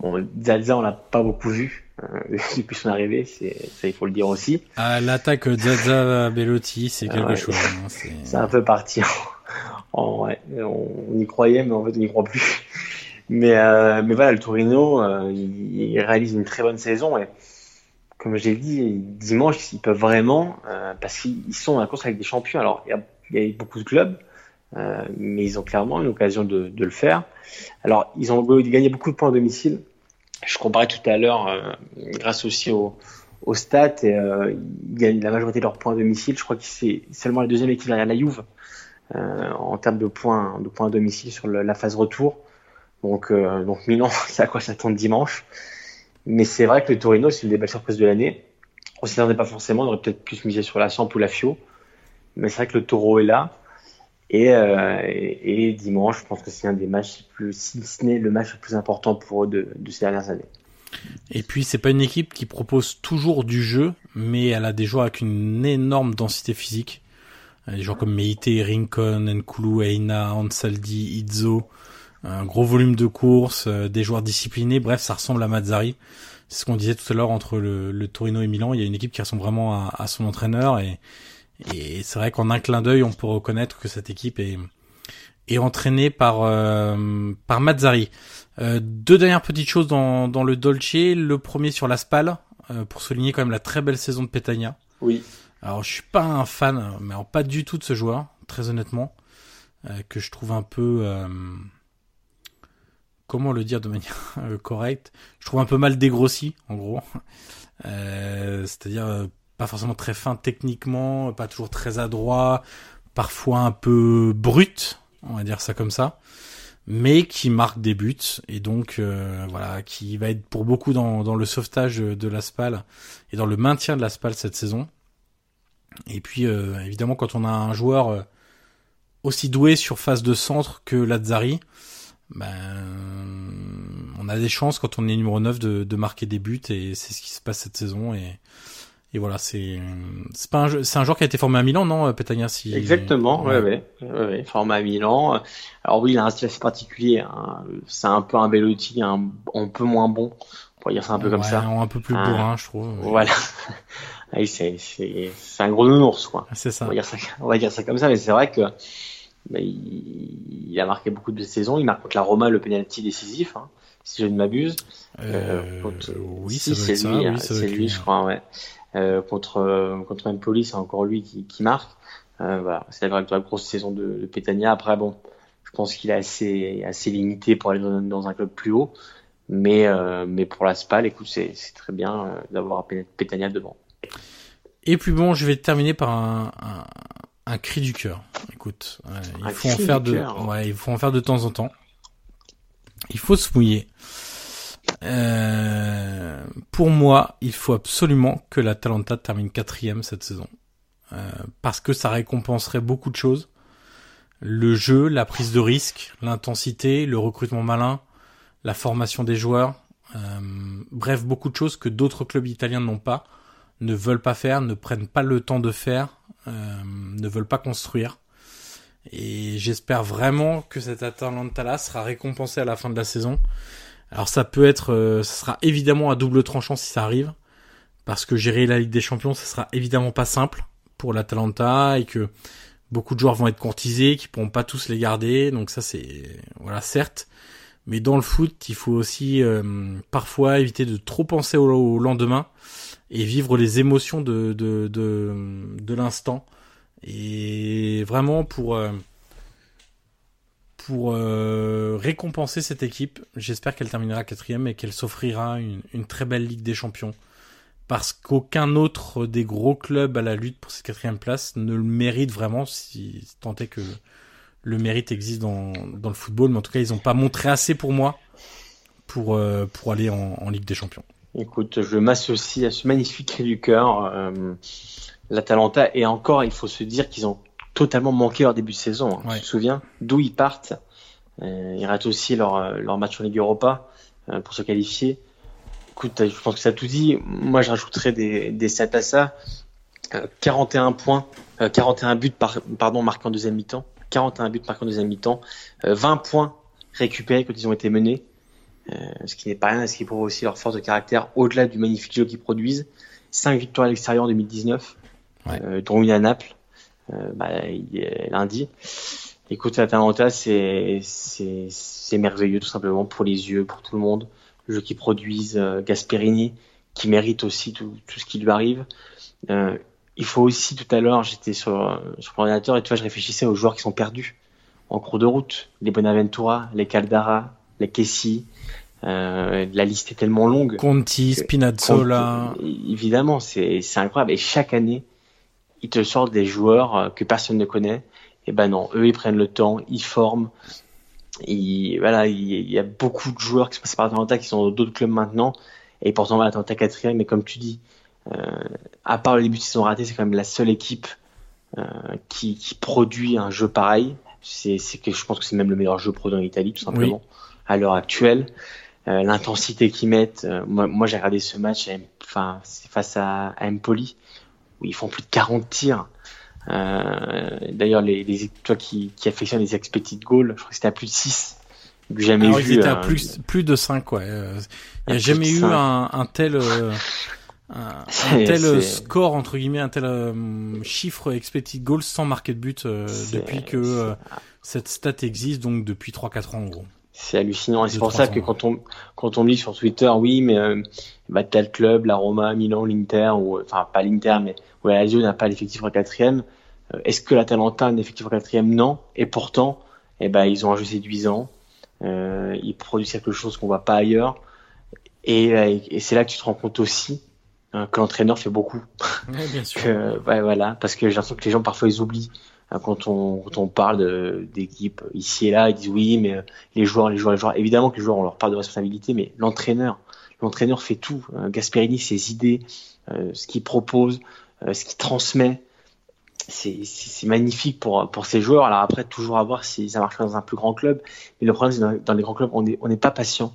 Bon, Zaza on l'a pas beaucoup vu euh, depuis son arrivée, c'est ça il faut le dire aussi. À l'attaque Zaza Bellotti, c'est quelque Ouais. chose. hein, c'est- un peu parti ouais, on, y croyait, mais en fait, on n'y croit plus. Mais, euh, mais voilà, le Torino, euh, il, réalise une très bonne saison et comme j'ai dit, dimanche, ils peuvent vraiment, euh, parce qu'ils sont en course avec des champions. Alors, il y y a beaucoup de clubs, euh, mais ils ont clairement une occasion de, de, le faire. Alors, ils ont gagné beaucoup de points à domicile. Je comparais tout à l'heure, euh, grâce aussi au, au stats, euh, ils gagnent la majorité de leurs points à domicile. Je crois que c'est seulement la deuxième équipe derrière la Juve en termes de points, de points à domicile sur la phase retour. Donc, euh, donc Milan, c'est à quoi s'attendre dimanche. Mais c'est vrai que le Torino, c'est une des belles surprises de l'année. On s'y attendait pas forcément, on aurait peut-être plus misé sur la Samp ou la Fio. Mais c'est vrai que le Taureau est là. Et, euh, et, dimanche, je pense que c'est un des matchs plus, si ce n'est le match le plus important pour eux de, de ces dernières années. Et puis c'est pas une équipe qui propose toujours du jeu, mais elle a des joueurs avec une énorme densité physique. Des joueurs comme Meite, Rincon, Nkulu, Eina, Ansaldi, Izzo, un gros volume de course, euh, des joueurs disciplinés, bref, ça ressemble à Mazzari. C'est ce qu'on disait tout à l'heure entre le, le, Torino et Milan, il y a une équipe qui ressemble vraiment à, à son entraîneur et, et c'est vrai qu'en un clin d'œil, on peut reconnaître que cette équipe est, est entraînée par euh, par Mazzari. Euh, deux dernières petites choses dans, dans le Dolce. Le premier sur la Spal, euh, pour souligner quand même la très belle saison de Petagna. Oui. Alors je suis pas un fan, mais alors, pas du tout de ce joueur, très honnêtement, que je trouve un peu comment le dire de manière euh, correcte? Je trouve un peu mal dégrossi, en gros. Euh, c'est-à-dire euh, pas forcément très fin techniquement, pas toujours très adroit, parfois un peu brut, on va dire ça comme ça, mais qui marque des buts et donc voilà, qui va être pour beaucoup dans, le sauvetage de l'Aspal et dans le maintien de l'Aspal cette saison. Et puis évidemment quand on a un joueur aussi doué sur phase de centre que Lazzari, ben, on a des chances quand on est numéro 9 de, de marquer des buts et c'est ce qui se passe cette saison et, et voilà, c'est c'est pas un c'est un joueur qui a été formé à Milan, non, Petagna si Exactement, ouais, ouais, ouais, formé à Milan. Alors oui, il a un style assez particulier. Hein. C'est un peu un Bellotti, un, un peu moins bon. On pourrait dire ça un peu comme ça. Un peu plus bourrin, je trouve. Voilà. c'est c'est c'est un gros nounours, quoi. C'est ça. On va dire ça, on va dire ça comme ça, mais c'est vrai que il, a marqué beaucoup de saisons. Il marque contre la Roma le penalty décisif, hein, si je ne m'abuse. Euh, euh oui, c'est lui, oui, c'est lui, je crois, ouais. Euh, contre euh, contre Empoli, c'est encore lui qui, qui marque. Euh, voilà, c'est la, la grosse saison de, de Petagna. Après, bon, je pense qu'il est assez assez limité pour aller dans, dans un club plus haut, mais euh, mais pour la SPAL, écoute, c'est très bien d'avoir Petagna devant. Et puis bon, je vais terminer par un, un un cri du cœur. Écoute, il faut en faire de, ouais, il faut en faire de temps en temps. Il faut se mouiller. Euh, pour moi, il faut absolument que la Talenta termine quatrième cette saison, euh, parce que ça récompenserait beaucoup de choses. Le jeu, la prise de risque, l'intensité, le recrutement malin, la formation des joueurs, euh, bref, beaucoup de choses que d'autres clubs italiens n'ont pas, ne veulent pas faire, ne prennent pas le temps de faire, ne veulent pas construire. Et j'espère vraiment que cet Atalanta-là sera récompensé à la fin de la saison. Alors ça peut être, euh, ça sera évidemment à double tranchant si ça arrive, parce que gérer la Ligue des Champions, ça sera évidemment pas simple pour l'Atalanta et que beaucoup de joueurs vont être courtisés, qui pourront pas tous les garder. Donc ça c'est, voilà, certes. Mais dans le foot, il faut aussi euh, parfois éviter de trop penser au lendemain et vivre les émotions de, de, de, de l'instant. Et vraiment pour, euh, pour euh, récompenser cette équipe, j'espère qu'elle terminera quatrième et qu'elle s'offrira une, une, très belle Ligue des Champions. Parce qu'aucun autre des gros clubs à la lutte pour cette quatrième place ne le mérite vraiment, si tant est que le mérite existe dans, dans le football. Mais en tout cas, ils n'ont pas montré assez pour moi pour, euh, pour aller en, Ligue des Champions. Écoute, je m'associe à ce magnifique cri du cœur. L'Atalanta, et encore, il faut se dire qu'ils ont totalement manqué leur début de saison. Hein. Tu te souviens d'où ils partent euh, Ils ratent aussi leur, euh, leur match en Ligue Europa euh, pour se qualifier. Écoute, je pense que ça tout dit. Moi, je rajouterais des, des stats à ça. 41 points, 41 buts par, pardon, marqués en deuxième mi-temps. 41 buts marqués en deuxième mi-temps. 20 points récupérés quand ils ont été menés. Ce qui n'est pas rien, ce qui prouve aussi leur force de caractère au-delà du magnifique jeu qu'ils produisent. 5 victoires à l'extérieur en 2019, ouais. euh, dont une à Naples, euh, bah, lundi. Écoute, Atalanta, c'est c'est c'est merveilleux tout simplement pour les yeux, pour tout le monde. Le jeu qui produisent euh, Gasperini, qui mérite aussi tout, tout ce qui lui arrive. Euh, il faut aussi tout à l'heure, j'étais sur sur l'ordinateur et tu vois, je réfléchissais aux joueurs qui sont perdus en cours de route. Les Bonaventura, les Caldara, les Kessi. Euh, la liste est tellement longue. Conti, Spinazzola. évidemment, c'est c'est incroyable. Et chaque année, ils te sortent des joueurs euh, que personne ne connaît. Et ben non, eux ils prennent le temps, ils forment. Voilà, il y a beaucoup de joueurs qui sont passés par Atalanta qui sont dans d'autres clubs maintenant. Et pourtant, voilà, Atalanta quatrième. Mais comme tu dis, euh, à part le début de saison raté, c'est quand même la seule équipe euh, qui, qui, produit un jeu pareil. C'est, c'est que je pense que c'est même le meilleur jeu produit en Italie, tout simplement, oui. à l'heure actuelle. Euh, l'intensité qu'ils mettent. Moi, moi j'ai regardé ce match, enfin, face à, à Empoli où ils font plus de 40 tirs. Euh, D'ailleurs, les, les, toi qui, qui affectionne les expected goals, je crois que c'était à plus de 6. Jamais Alors, vu. Ils étaient à plus, plus de 5, ouais. Il n'y a jamais eu un, un, tel, euh, un, un tel score, entre guillemets, un tel euh, chiffre expected goals sans marquer de but euh, depuis que euh, cette stat existe, donc depuis 3-4 ans en gros. C'est hallucinant. Et c'est pour ça que quand on, quand on lit sur Twitter, oui, mais euh, bah, tel club, la Roma, Milan, l'Inter, ou enfin pas l'Inter, mais où la Lazio n'a pas l'effectif en quatrième. Euh, Est-ce que l'Atalanta a un effectif en quatrième? Non. Et pourtant, eh ben, ils ont un jeu séduisant. Euh, ils produisent quelque chose qu'on voit pas ailleurs. Et, et c'est là que tu te rends compte aussi hein, que l'entraîneur fait beaucoup. Ouais, bien sûr. que, ouais, voilà, parce que j'ai l'impression que les gens parfois ils oublient hein, quand on, quand on parle d'équipe ici et là, ils disent oui, mais euh, les joueurs, les joueurs, les joueurs. Évidemment que les joueurs ont leur part de responsabilité, mais l'entraîneur, l'entraîneur fait tout. Gasperini, ses idées, euh, ce qu'il propose, euh, ce qu'il transmet, c'est magnifique pour pour ces joueurs. Alors après, toujours à voir si ça marche dans un plus grand club. Mais le problème, c'est dans, dans les grands clubs, on n'est on pas patient.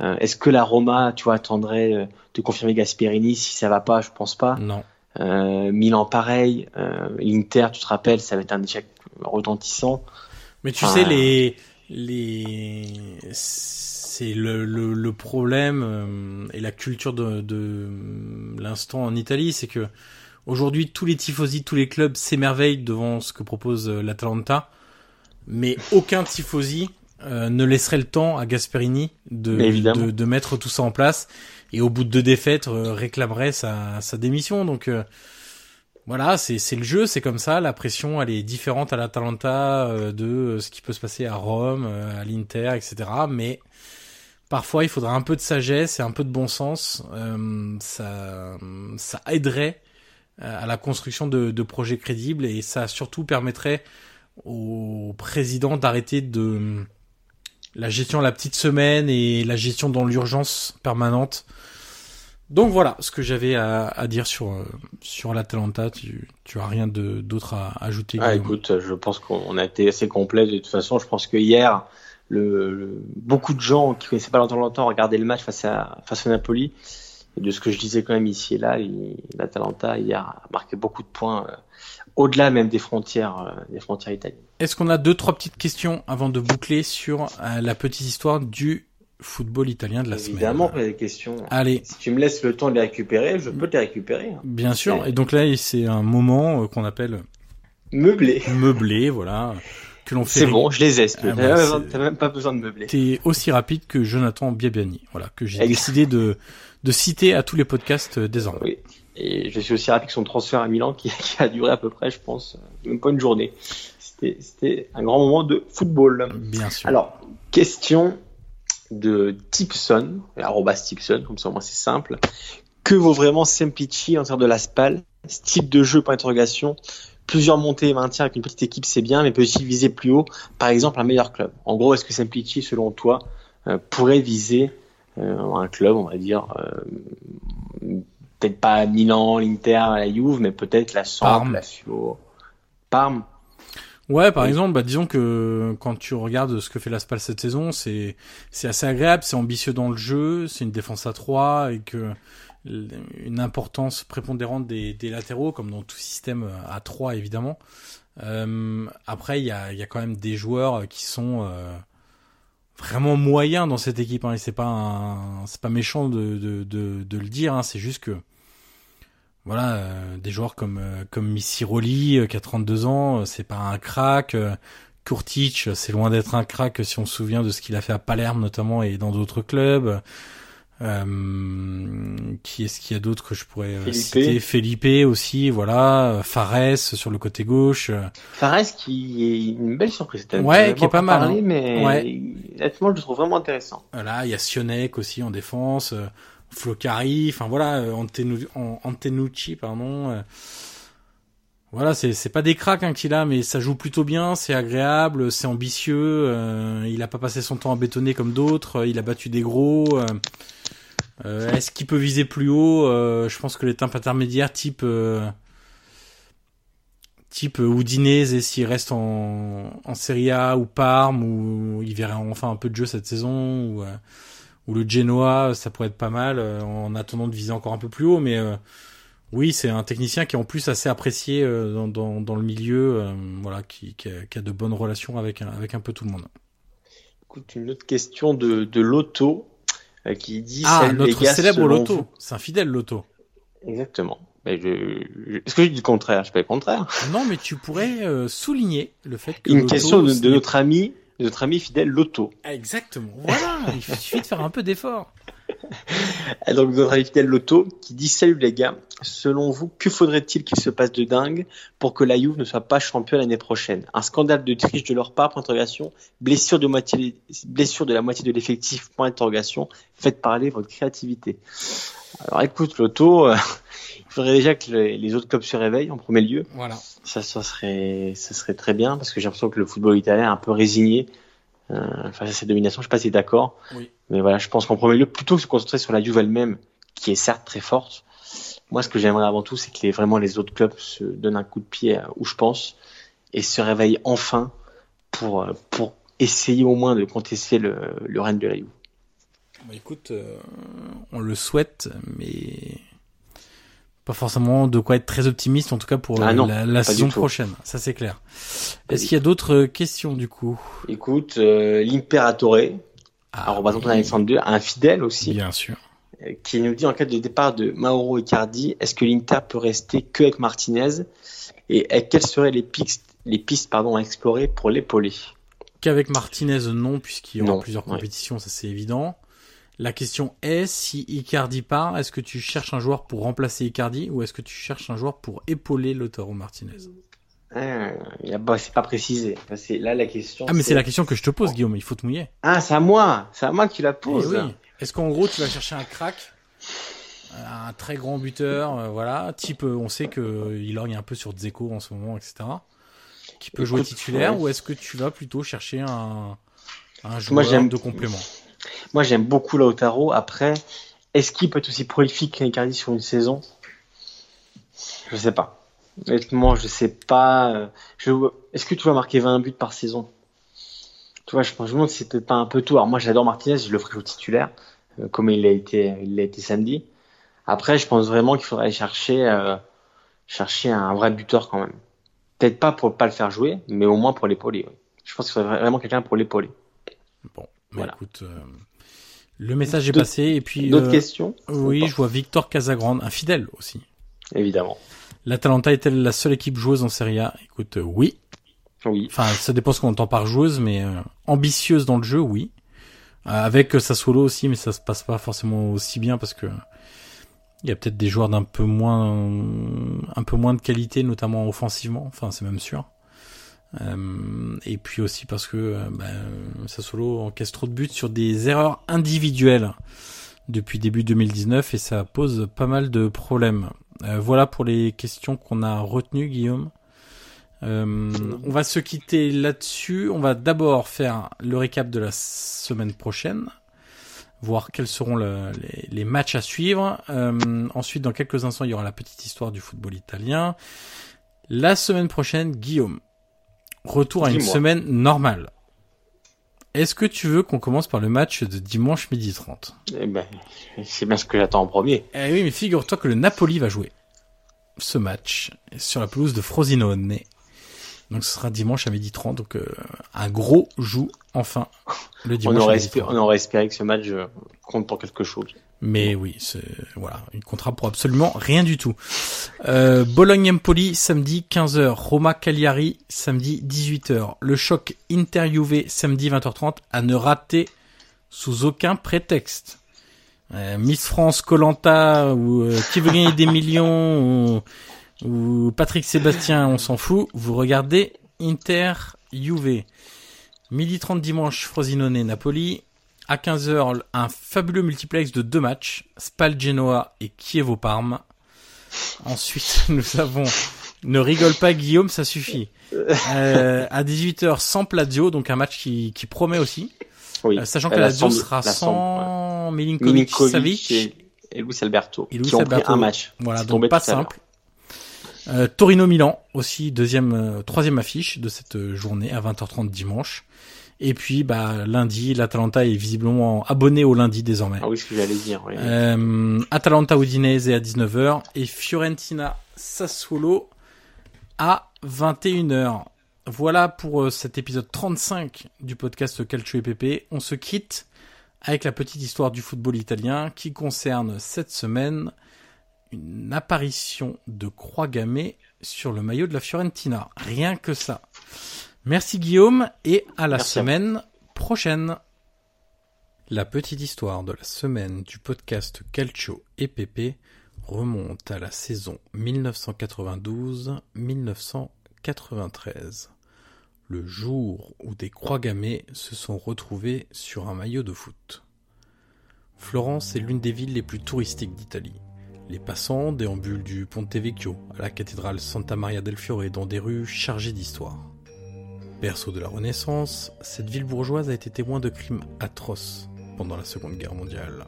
Euh, Est-ce que la Roma, tu vois, attendrait de confirmer Gasperini? Si ça va pas, je pense pas. Non. Euh, Milan pareil, euh, l'Inter, tu te rappelles, ça va être un échec retentissant. Mais tu enfin, sais les les c'est le, le, le, problème euh, et la culture de, de l'instant en Italie, c'est que aujourd'hui tous les tifosi, tous les clubs s'émerveillent devant ce que propose euh, l'Atalanta, mais aucun tifosi euh, ne laisserait le temps à Gasperini de, de, de, mettre tout ça en place et au bout de deux défaites euh, réclamerait sa, sa démission. Donc euh, voilà, c'est c'est le jeu, c'est comme ça. La pression, elle est différente à l'Atalanta euh, de ce qui peut se passer à Rome, à l'Inter, etc. Mais parfois, il faudra un peu de sagesse et un peu de bon sens. Euh, ça ça aiderait à la construction de, de projets crédibles et ça surtout permettrait au président d'arrêter de la gestion à la petite semaine et la gestion dans l'urgence permanente. Donc voilà ce que j'avais à, à, dire sur sur l'Atalanta. Tu, tu as rien de d'autre à ajouter Ah écoute, je pense qu'on a été assez complet de toute façon. Je pense que hier, le, le beaucoup de gens qui connaissaient pas l'Atalanta ont regardé le match face à face à Napoli. Et de ce que je disais quand même ici et là, l'Atalanta hier a marqué beaucoup de points euh, au-delà même des frontières euh, des frontières italiennes. Est-ce qu'on a deux trois petites questions avant de boucler sur euh, la petite histoire du football italien de la Évidemment, semaine? Évidemment, des questions. Allez. Si tu me laisses le temps de les récupérer, je peux te les récupérer. Hein. Bien sûr. Et donc là, c'est un moment qu'on appelle meublé. Meublé, voilà. Que l'on fait. C'est bon, je les ai. Ah, bah, T'as même pas besoin de meubler. T'es aussi rapide que Jonathan Biabiani, voilà, que j'ai décidé de de citer à tous les podcasts euh, désormais. Oui. Et je suis aussi rapide que son transfert à Milan qui, qui a duré à peu près, je pense, même pas une journée. C'était un grand moment de football. Bien sûr. Alors, question de Tipson, arrobas Tipson, comme ça au moins c'est simple. Que vaut vraiment Semplici en termes de la SPAL? Ce type de jeu, point d'interrogation. Plusieurs montées et maintien avec une petite équipe, c'est bien, mais peut aussi viser plus haut, par exemple un meilleur club. En gros, est-ce que Semplici, selon toi, euh, pourrait viser euh, un club, on va dire, euh, peut-être pas Milan, l'Inter, la Juve, mais peut-être la Samp, la Fio, Parme Ouais, par oui. exemple, bah, disons que quand tu regardes ce que fait l'Aspal cette saison, c'est c'est assez agréable, c'est ambitieux dans le jeu, c'est une défense à 3 et que une importance prépondérante des, des latéraux, comme dans tout système à 3 évidemment. Euh, après, il y a, y a quand même des joueurs qui sont euh, vraiment moyens dans cette équipe. Hein, et c'est pas c'est pas méchant de, de, de, de le dire. Hein, c'est juste que voilà, euh, des joueurs comme euh, comme Missiroli euh, qui a 32 ans, c'est pas un crack. Kurtic, c'est loin d'être un crack si on se souvient de ce qu'il a fait à Palerme notamment et dans d'autres clubs. Euh, qui est-ce qu'il y a d'autres que je pourrais euh, citer Felipe aussi, voilà. Fares sur le côté gauche. Fares qui est une belle surprise. Ouais, qui est pas mal. Parlé, hein. Mais ouais. honnêtement, je le trouve vraiment intéressant. Voilà, il y a Sionek aussi en défense, euh, Flocari, enfin voilà, Antenucci, pardon. Voilà, c'est pas des cracks hein, qu'il a, mais ça joue plutôt bien, c'est agréable, c'est ambitieux. Euh, il a pas passé son temps à bétonner comme d'autres. Il a battu des gros. Euh, euh, Est-ce qu'il peut viser plus haut Je pense que les temps intermédiaires, type type Udinese, s'il reste en, en Serie A ou Parme, ou il verrait enfin un peu de jeu cette saison, ou, ou le Genoa, ça pourrait être pas mal en attendant de viser encore un peu plus haut, mais oui, c'est un technicien qui est en plus assez apprécié euh, dans, dans, dans, le milieu, euh, voilà, qui, qui, a, qui, a, de bonnes relations avec, avec un peu tout le monde. Écoute, une autre question de, de Loto euh, qui dit Ah, notre célèbre Loto. C'est un fidèle Loto. Exactement. Mais je, Est-ce que je dis le contraire? Je pas le contraire. Non, mais tu pourrais souligner le fait que. Une question de, de, notre ami, de notre ami fidèle Loto. Exactement. Voilà. il suffit de faire un peu d'effort. Donc notre ami fidèle Loto qui dit salut les gars, selon vous que faudrait-il qu'il se passe de dingue pour que la Juve ne soit pas champion l'année prochaine? Un scandale de triche de leur part Point d'interrogation. Blessure de moitié, blessure de la moitié de l'effectif Point d'interrogation. Faites parler votre créativité. Alors écoute Loto, euh, il faudrait déjà que les, autres clubs se réveillent en premier lieu. Voilà. Ça, ça serait, ça serait très bien parce que j'ai l'impression que le football italien est un peu résigné euh, face à cette domination. Je sais pas si d'accord. Oui. Mais voilà, je pense qu'en premier lieu, plutôt que se concentrer sur la Juve elle-même, qui est certes très forte, moi, ce que j'aimerais avant tout, c'est que les, vraiment les autres clubs se donnent un coup de pied où je pense et se réveillent enfin pour, euh, pour essayer au moins de contester le, le règne de la Juve. Bah écoute, euh, on le souhaite, mais pas forcément de quoi être très optimiste, en tout cas pour ah la, saison prochaine. Ça c'est clair. Est-ce qu'il y a d'autres questions du coup? Écoute, euh, l'Imperatore, ah, représentant Alexandre II, un fidèle aussi. Bien sûr. Euh, qui nous dit en cas de départ de Mauro Icardi, est-ce que l'Inter peut rester que avec Martinez et, quelles seraient les pistes, les pistes pardon, à explorer pour l'épauler? Qu'avec Martinez, non, puisqu'il y aura plusieurs compétitions, ça c'est évident. La question est, si Icardi part, est-ce que tu cherches un joueur pour remplacer Icardi ou est-ce que tu cherches un joueur pour épauler Lautaro Martinez? Ah, c'est pas précisé. C'est là la question. Ah mais c'est la question que je te pose, Guillaume. Il faut te mouiller. Ah c'est à moi, c'est à moi que tu la poses. Eh est-ce qu'en gros tu vas chercher un crack, un très grand buteur, euh, voilà, type, euh, on sait que il lorgne un peu sur Dzeko en ce moment, etc. Qui peut jouer titulaire, ou est-ce que tu vas plutôt chercher un, un joueur de complément? Moi, j'aime beaucoup Lautaro. Après, est-ce qu'il peut être aussi prolifique qu'Icardi sur une saison? Je sais pas. Honnêtement, je sais pas. Je... Est-ce que tu vas marquer 20 buts par saison? Tu vois, je pense que c'est peut-être pas un peu tout. Alors moi, j'adore Martinez, je le ferai au titulaire, euh, comme il l'a été, il l'a été samedi. Après, je pense vraiment qu'il faudrait chercher, euh, chercher un vrai buteur quand même. Peut-être pas pour pas le faire jouer, mais au moins pour l'épauler. Je pense qu'il faudrait vraiment quelqu'un pour l'épauler. Bon, voilà. écoute, euh, le message est passé et puis. D'autres euh, questions? Oui, je vois Victor Casagrande, un fidèle aussi. Évidemment. L'Atalanta est-elle la seule équipe joueuse en Serie A? Écoute, euh, oui. Oui. Enfin, ça dépend ce qu'on entend par joueuse, mais ambitieuse dans le jeu, oui. avec Sassuolo aussi, mais ça se passe pas forcément aussi bien parce que il y a peut-être des joueurs d'un peu moins, un peu moins de qualité, notamment offensivement. Enfin, c'est même sûr. Euh, et puis aussi parce que euh, bah, Sassolo encaisse trop de buts sur des erreurs individuelles depuis début 2019 et ça pose pas mal de problèmes. Euh, voilà pour les questions qu'on a retenues, Guillaume. Euh, on va se quitter là-dessus. On va d'abord faire le récap de la semaine prochaine, voir quels seront le, les, les, matchs à suivre. Euh, ensuite, dans quelques instants, il y aura la petite histoire du football italien. La semaine prochaine, Guillaume, Retour à une semaine normale. Est-ce que tu veux qu'on commence par le match de dimanche midi 30 Eh ben, c'est bien ce que j'attends en premier. Eh oui, mais figure-toi que le Napoli va jouer ce match sur la pelouse de Frosinone. Donc ce sera dimanche à midi 30, donc euh, un gros joue enfin le dimanche on aurait, espéré, on aurait espéré que ce match euh, compte pour quelque chose. Mais oui, c'est voilà, il comptera pour absolument rien du tout. Euh, Bologne-Empoli samedi 15h, Roma Cagliari samedi 18h. Le choc Inter-Juve samedi 20h30 à ne rater sous aucun prétexte. Euh, Miss France Colanta ou euh, qui veut gagner des millions ou, Patrick Sébastien, on s'en fout. Vous regardez Inter-Juve. Midi 30 dimanche, Frosinone-Napoli. À 15h, un fabuleux multiplex de deux matchs, Spal Genoa et Chievo Parme. Ensuite, nous avons ne rigole pas Guillaume, ça suffit. Euh, à 18h sans Plazio, donc un match qui, qui promet aussi. Oui. Euh, sachant que la Lazio sera la sans Milinkovic, Milinkovic Savic. et, et Luis Alberto, Et Luis qui ont Alberto. pris un match. Voilà, donc pas simple. Euh, Torino Milan aussi deuxième euh, troisième affiche de cette journée à 20h30 dimanche. Et puis bah lundi, l'Atalanta est visiblement abonné au lundi désormais. Ah oui, ce que j'allais dire. Oui. Euh, Atalanta Udinese à 19h et Fiorentina Sassuolo à 21h. Voilà pour euh, cet épisode 35 du podcast Calcio et PP. On se quitte avec la petite histoire du football italien qui concerne cette semaine une apparition de croix gammée sur le maillot de la Fiorentina. Rien que ça. Merci Guillaume et à la Merci semaine prochaine. La petite histoire de la semaine du podcast Calcio et PP remonte à la saison 1992-1993, le jour où des croix gammées se sont retrouvées sur un maillot de foot. Florence est l'une des villes les plus touristiques d'Italie. Les passants déambulent du Ponte Vecchio à la cathédrale Santa Maria del Fiore dans des rues chargées d'histoire. Berceau de la Renaissance, cette ville bourgeoise a été témoin de crimes atroces pendant la Seconde Guerre mondiale.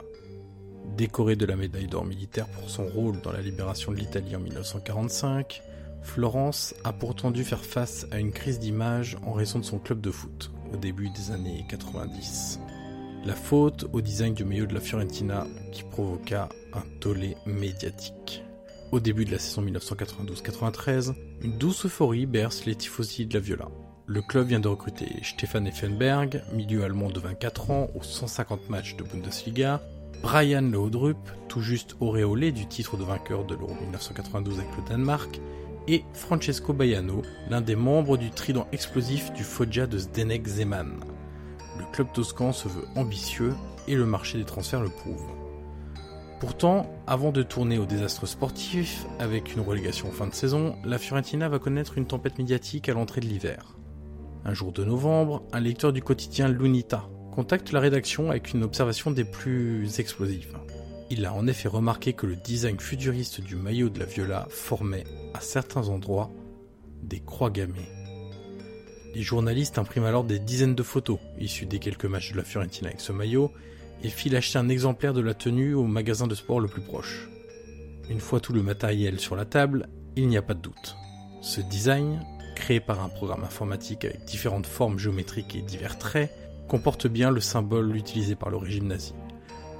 Décorée de la médaille d'or militaire pour son rôle dans la libération de l'Italie en 1945, Florence a pourtant dû faire face à une crise d'image en raison de son club de foot au début des années 90. La faute au design du maillot de la Fiorentina qui provoqua un tollé médiatique. Au début de la saison 1992-93, une douce euphorie berce les tifosi de la Viola. Le club vient de recruter Stefan Effenberg, milieu allemand de 24 ans aux 150 matchs de Bundesliga, Brian Laudrup, tout juste auréolé du titre de vainqueur de l'Euro 1992 avec le Danemark, et Francesco Baiano, l'un des membres du trident explosif du Foggia de Zdenek Zeman. Le club toscan se veut ambitieux et le marché des transferts le prouve. Pourtant, avant de tourner au désastre sportif, avec une relégation en fin de saison, la Fiorentina va connaître une tempête médiatique à l'entrée de l'hiver. Un jour de novembre, un lecteur du quotidien L'Unità contacte la rédaction avec une observation des plus explosives. Il a en effet remarqué que le design futuriste du maillot de la Viola formait, à certains endroits, des croix gammées. Les journalistes impriment alors des dizaines de photos issues des quelques matchs de la Fiorentina avec ce maillot et filent acheter un exemplaire de la tenue au magasin de sport le plus proche. Une fois tout le matériel sur la table, il n'y a pas de doute. Ce design, créé par un programme informatique avec différentes formes géométriques et divers traits, comporte bien le symbole utilisé par le régime nazi,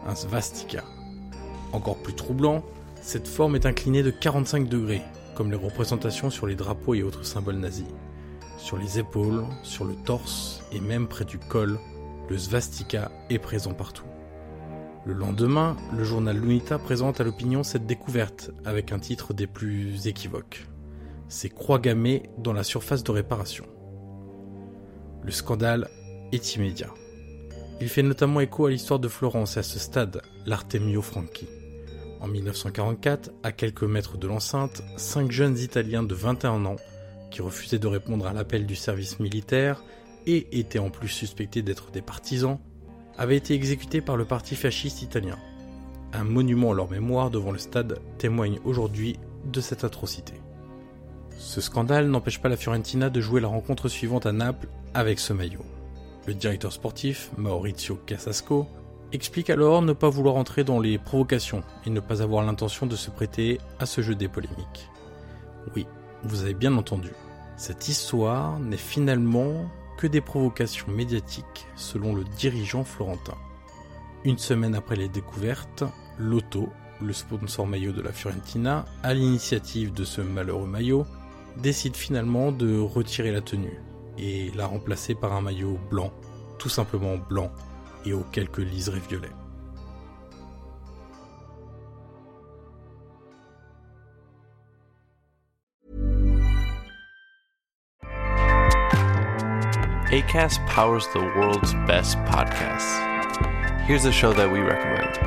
un svastika. Encore plus troublant, cette forme est inclinée de 45 degrés, comme les représentations sur les drapeaux et autres symboles nazis. Sur les épaules, sur le torse et même près du col, le svastika est présent partout. Le lendemain, le journal L'Unità présente à l'opinion cette découverte avec un titre des plus équivoques. C'est croix gammée dans la surface de réparation. Le scandale est immédiat. Il fait notamment écho à l'histoire de Florence et à ce stade, l'Artemio Franchi. En 1944, à quelques mètres de l'enceinte, cinq jeunes Italiens de 21 ans, qui refusaient de répondre à l'appel du service militaire et étaient en plus suspectés d'être des partisans, avaient été exécutés par le parti fasciste italien. Un monument en leur mémoire devant le stade témoigne aujourd'hui de cette atrocité. Ce scandale n'empêche pas la Fiorentina de jouer la rencontre suivante à Naples avec ce maillot. Le directeur sportif, Maurizio Casasco, explique alors ne pas vouloir entrer dans les provocations et ne pas avoir l'intention de se prêter à ce jeu des polémiques. Oui, vous avez bien entendu, cette histoire n'est finalement que des provocations médiatiques selon le dirigeant florentin. Une semaine après les découvertes, Lotto, le sponsor maillot de la Fiorentina, à l'initiative de ce malheureux maillot, décide finalement de retirer la tenue et la remplacer par un maillot blanc, tout simplement blanc, et aux quelques liserés violets. ACAST powers the world's best podcasts. Here's a show that we recommend.